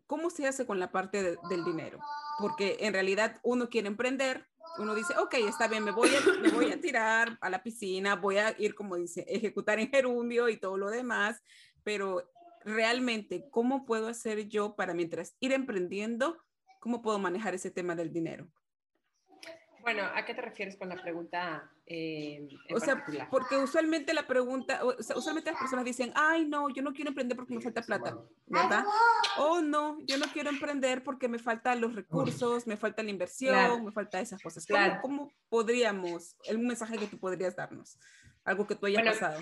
¿Cómo se hace con la parte del dinero? Porque en realidad uno quiere emprender, uno dice, ok, está bien, me voy, a, me voy a tirar a la piscina, voy a ir, como dice, ejecutar en gerundio y todo lo demás, pero realmente, ¿cómo puedo hacer yo para mientras ir emprendiendo, cómo puedo manejar ese tema del dinero? Bueno, ¿a qué te refieres con la pregunta? Eh, o sea, porque usualmente la pregunta, o sea, usualmente las personas dicen, ay, no, yo no quiero emprender porque me falta plata, ¿verdad? O no, yo no quiero emprender porque me faltan los recursos, me falta la inversión, me falta esas cosas. ¿Cómo, ¿Cómo, podríamos, un mensaje que tú podrías darnos? Algo que tú hayas pasado.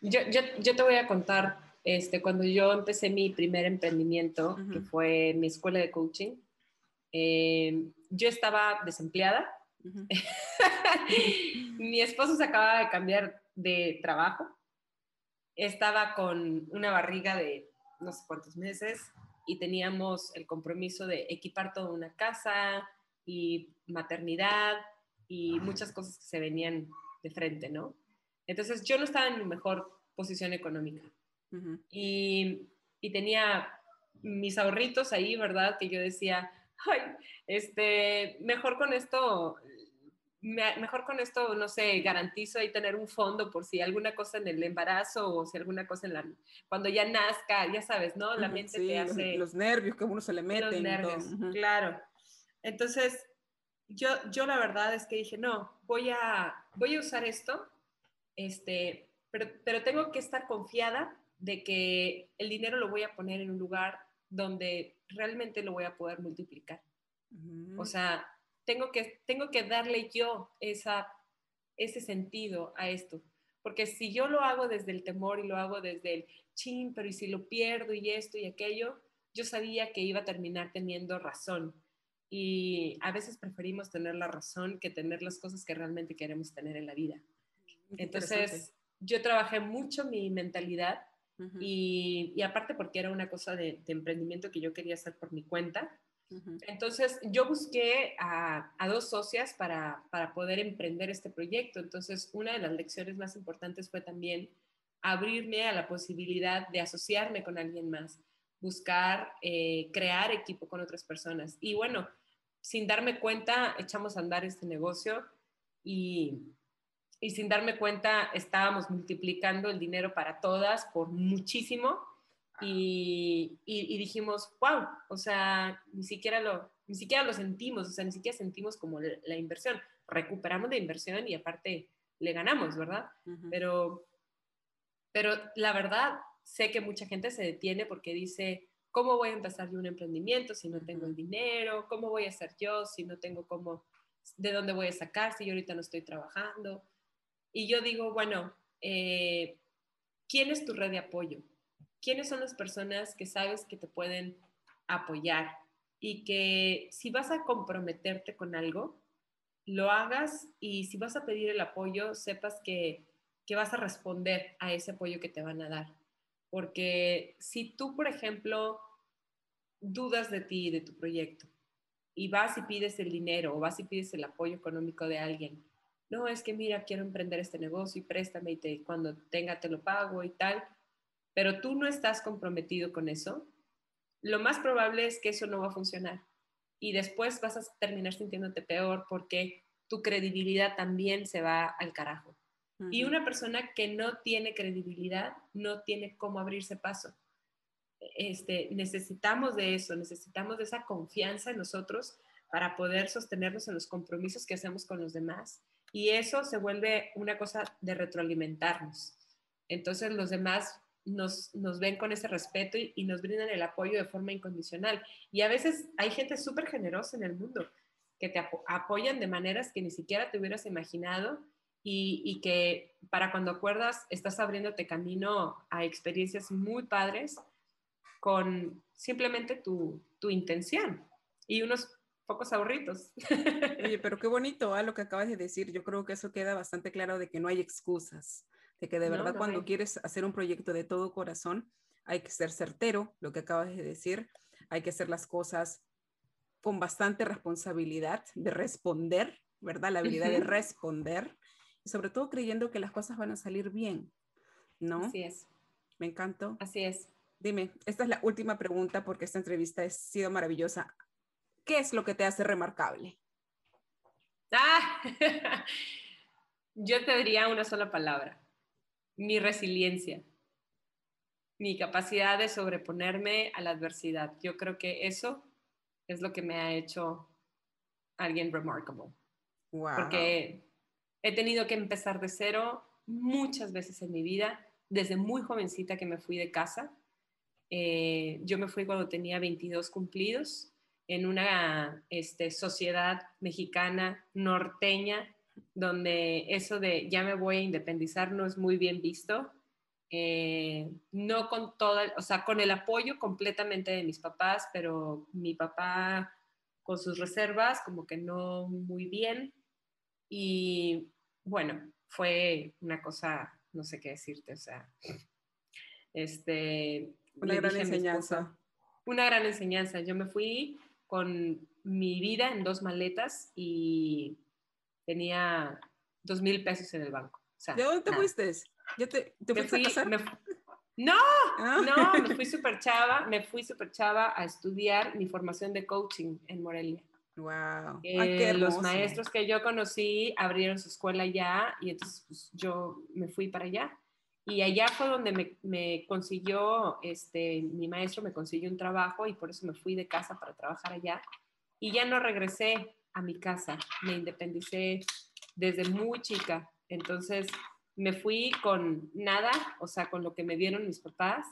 yo, yo, yo, te voy a contar, este, cuando yo empecé mi primer emprendimiento, que fue mi escuela de coaching, eh, yo estaba desempleada. Mi esposo se acababa de cambiar de trabajo. Estaba con una barriga de no sé cuántos meses y teníamos el compromiso de equipar toda una casa y maternidad y muchas cosas que se venían de frente, ¿no? Entonces yo no estaba en mi mejor posición económica y, y tenía mis ahorritos ahí, ¿verdad? Que yo decía, ay, este, mejor con esto, mejor con esto, no sé, garantizo ahí tener un fondo por si alguna cosa en el embarazo o si alguna cosa en la, cuando ya nazca, ya sabes, ¿no? La mente te hace... Los, nervios que uno se le mete. Los nervios, claro. Entonces, yo, yo la verdad es que dije, no, voy a, voy a usar esto, este, pero, pero tengo que estar confiada de que el dinero lo voy a poner en un lugar donde realmente lo voy a poder multiplicar. O sea, tengo que, tengo que darle yo esa, ese sentido a esto. Porque si yo lo hago desde el temor y lo hago desde el chin, pero y si lo pierdo y esto y aquello, yo sabía que iba a terminar teniendo razón. Y a veces preferimos tener la razón que tener las cosas que realmente queremos tener en la vida. Entonces, yo trabajé mucho mi mentalidad y, aparte porque era una cosa de, emprendimiento que yo quería hacer por mi cuenta. Entonces yo busqué a, dos socias para, para, poder emprender este proyecto. Entonces una de las lecciones más importantes fue también abrirme a la posibilidad de asociarme con alguien más, buscar eh, crear equipo con otras personas. Y bueno, sin darme cuenta, echamos a andar este negocio y, y sin darme cuenta estábamos multiplicando el dinero para todas por muchísimo y, y, dijimos, wow, o sea, ni siquiera, lo, ni siquiera lo sentimos, o sea, ni siquiera sentimos como la, inversión. Recuperamos la inversión y aparte le ganamos, ¿verdad? Pero pero la verdad, sé que mucha gente se detiene porque dice, ¿cómo voy a empezar yo un emprendimiento si no tengo el dinero? ¿Cómo voy a hacer yo si no tengo cómo, de dónde voy a sacar si yo ahorita no estoy trabajando? Y yo digo, bueno, eh, ¿quién es tu red de apoyo? ¿Quiénes son las personas que sabes que te pueden apoyar? Y que si vas a comprometerte con algo, lo hagas y si vas a pedir el apoyo, sepas que que vas a responder a ese apoyo que te van a dar. Porque si tú, por ejemplo, dudas de ti y de tu proyecto y vas y pides el dinero o vas y pides el apoyo económico de alguien, no, es que mira, quiero emprender este negocio y préstame y te, cuando tenga te lo pago y tal, pero tú no estás comprometido con eso, lo más probable es que eso no va a funcionar. Y después vas a terminar sintiéndote peor porque tu credibilidad también se va al carajo. Y una persona que no tiene credibilidad no tiene cómo abrirse paso. Este, necesitamos de eso, necesitamos de esa confianza en nosotros para poder sostenernos en los compromisos que hacemos con los demás. Y eso se vuelve una cosa de retroalimentarnos. Entonces los demás nos, nos ven con ese respeto y, y, nos brindan el apoyo de forma incondicional. Y a veces hay gente súper generosa en el mundo que te apoyan de maneras que ni siquiera te hubieras imaginado y, que para cuando acuerdas estás abriéndote camino a experiencias muy padres con simplemente tu, tu intención y unos pocos ahorritos. Oye, pero qué bonito ¿eh? lo que acabas de decir. Yo creo que eso queda bastante claro de que no hay excusas, de que de verdad cuando quieres hacer un proyecto de todo corazón, hay que ser certero, lo que acabas de decir, hay que hacer las cosas con bastante responsabilidad de responder, ¿verdad? La habilidad de responder sobre todo creyendo que las cosas van a salir bien, ¿no? Así es. Me encantó. Así es. Dime, esta es la última pregunta porque esta entrevista ha sido maravillosa. ¿Qué es lo que te hace remarcable? Ah, yo te diría una sola palabra, mi resiliencia, mi capacidad de sobreponerme a la adversidad. Yo creo que eso es lo que me ha hecho alguien remarkable. Wow. Porque He tenido que empezar de cero muchas veces en mi vida, desde muy jovencita que me fui de casa. Eh, yo me fui cuando tenía 22 cumplidos en una este, sociedad mexicana norteña donde eso de ya me voy a independizar no es muy bien visto. Eh, no con toda, o sea, con el apoyo completamente de mis papás, pero mi papá con sus reservas, como que no muy bien. Y bueno, fue una cosa, no sé qué decirte, o sea, este... Una gran enseñanza. una gran enseñanza. Yo me fui con mi vida en dos maletas y tenía dos mil pesos en el banco. ¿De dónde te fuiste? ¿Ya te, te fuiste a casar? no, ah. no, me fui súper chava, me fui súper chava a estudiar mi formación de coaching en Morelia. Wow. Eh, los maestros que yo conocí abrieron su escuela allá y entonces pues, yo me fui para allá. Y allá fue donde me, me, consiguió, este, mi maestro me consiguió un trabajo y por eso me fui de casa para trabajar allá. Y ya no regresé a mi casa, me independicé desde muy chica. Entonces me fui con nada, o sea, con lo que me dieron mis papás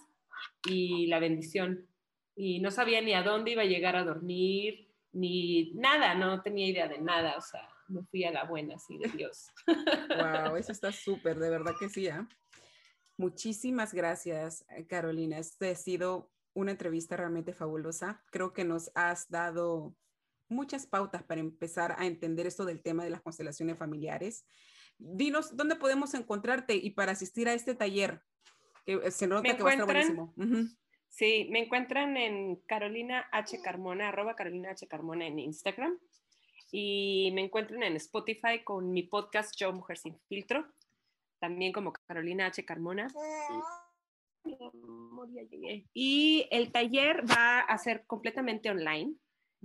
y la bendición. Y no sabía ni a dónde iba a llegar a dormir, ni nada, no tenía idea de nada, o sea, me fui a la buena, así de Dios. Wow, eso está súper, de verdad que sí. ¿eh? Muchísimas gracias, eh, Carolina. Esta ha sido una entrevista realmente fabulosa. Creo que nos has dado muchas pautas para empezar a entender esto del tema de las constelaciones familiares. Dinos dónde podemos encontrarte y para asistir a este taller. que se nota que va a estar buenísimo. Sí, me encuentran en Carolina H. Carmona, arroba Carolina H. Carmona en Instagram. Y me encuentran en Spotify con mi podcast Yo Mujer Sin Filtro, también como Carolina H. Carmona. Y el taller va a ser completamente online.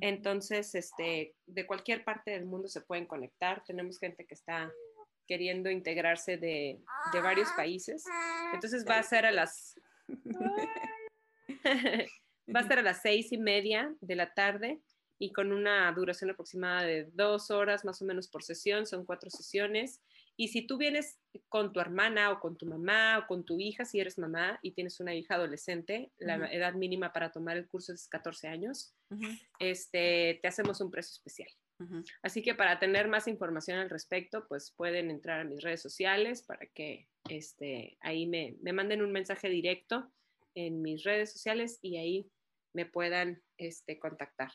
Entonces, este, de cualquier parte del mundo se pueden conectar. Tenemos gente que está queriendo integrarse de, de varios países. Entonces va a ser a las va a ser a las seis y media de la tarde y con una duración aproximada de dos horas más o menos por sesión. Son cuatro sesiones. Y si tú vienes con tu hermana o con tu mamá o con tu hija, si eres mamá y tienes una hija adolescente, la edad mínima para tomar el curso es 14 años, este, te hacemos un precio especial. Así que para tener más información al respecto, pues pueden entrar a mis redes sociales para que este, ahí me, me manden un mensaje directo en mis redes sociales y ahí me puedan este, contactar.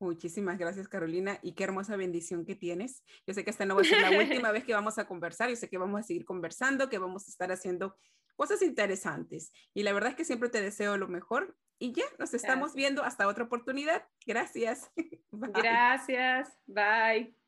Muchísimas gracias, Carolina, y qué hermosa bendición que tienes. Yo sé que esta no va a ser la última vez que vamos a conversar, yo sé que vamos a seguir conversando, que vamos a estar haciendo cosas interesantes. Y la verdad es que siempre te deseo lo mejor. Y ya, nos estamos viendo hasta otra oportunidad. Gracias. Gracias. Bye.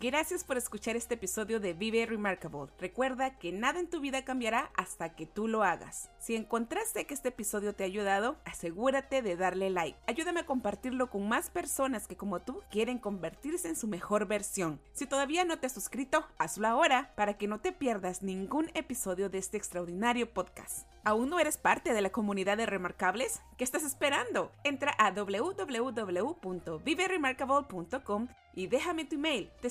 Gracias por escuchar este episodio de Vive Remarkable. Recuerda que nada en tu vida cambiará hasta que tú lo hagas. Si encontraste que este episodio te ha ayudado, asegúrate de darle like. Ayúdame a compartirlo con más personas que como tú quieren convertirse en su mejor versión. Si todavía no te has suscrito, hazlo ahora para que no te pierdas ningún episodio de este extraordinario podcast. ¿Aún no eres parte de la comunidad de Remarkables? ¿Qué estás esperando? Entra a www.viveremarkable.com y déjame tu email. Te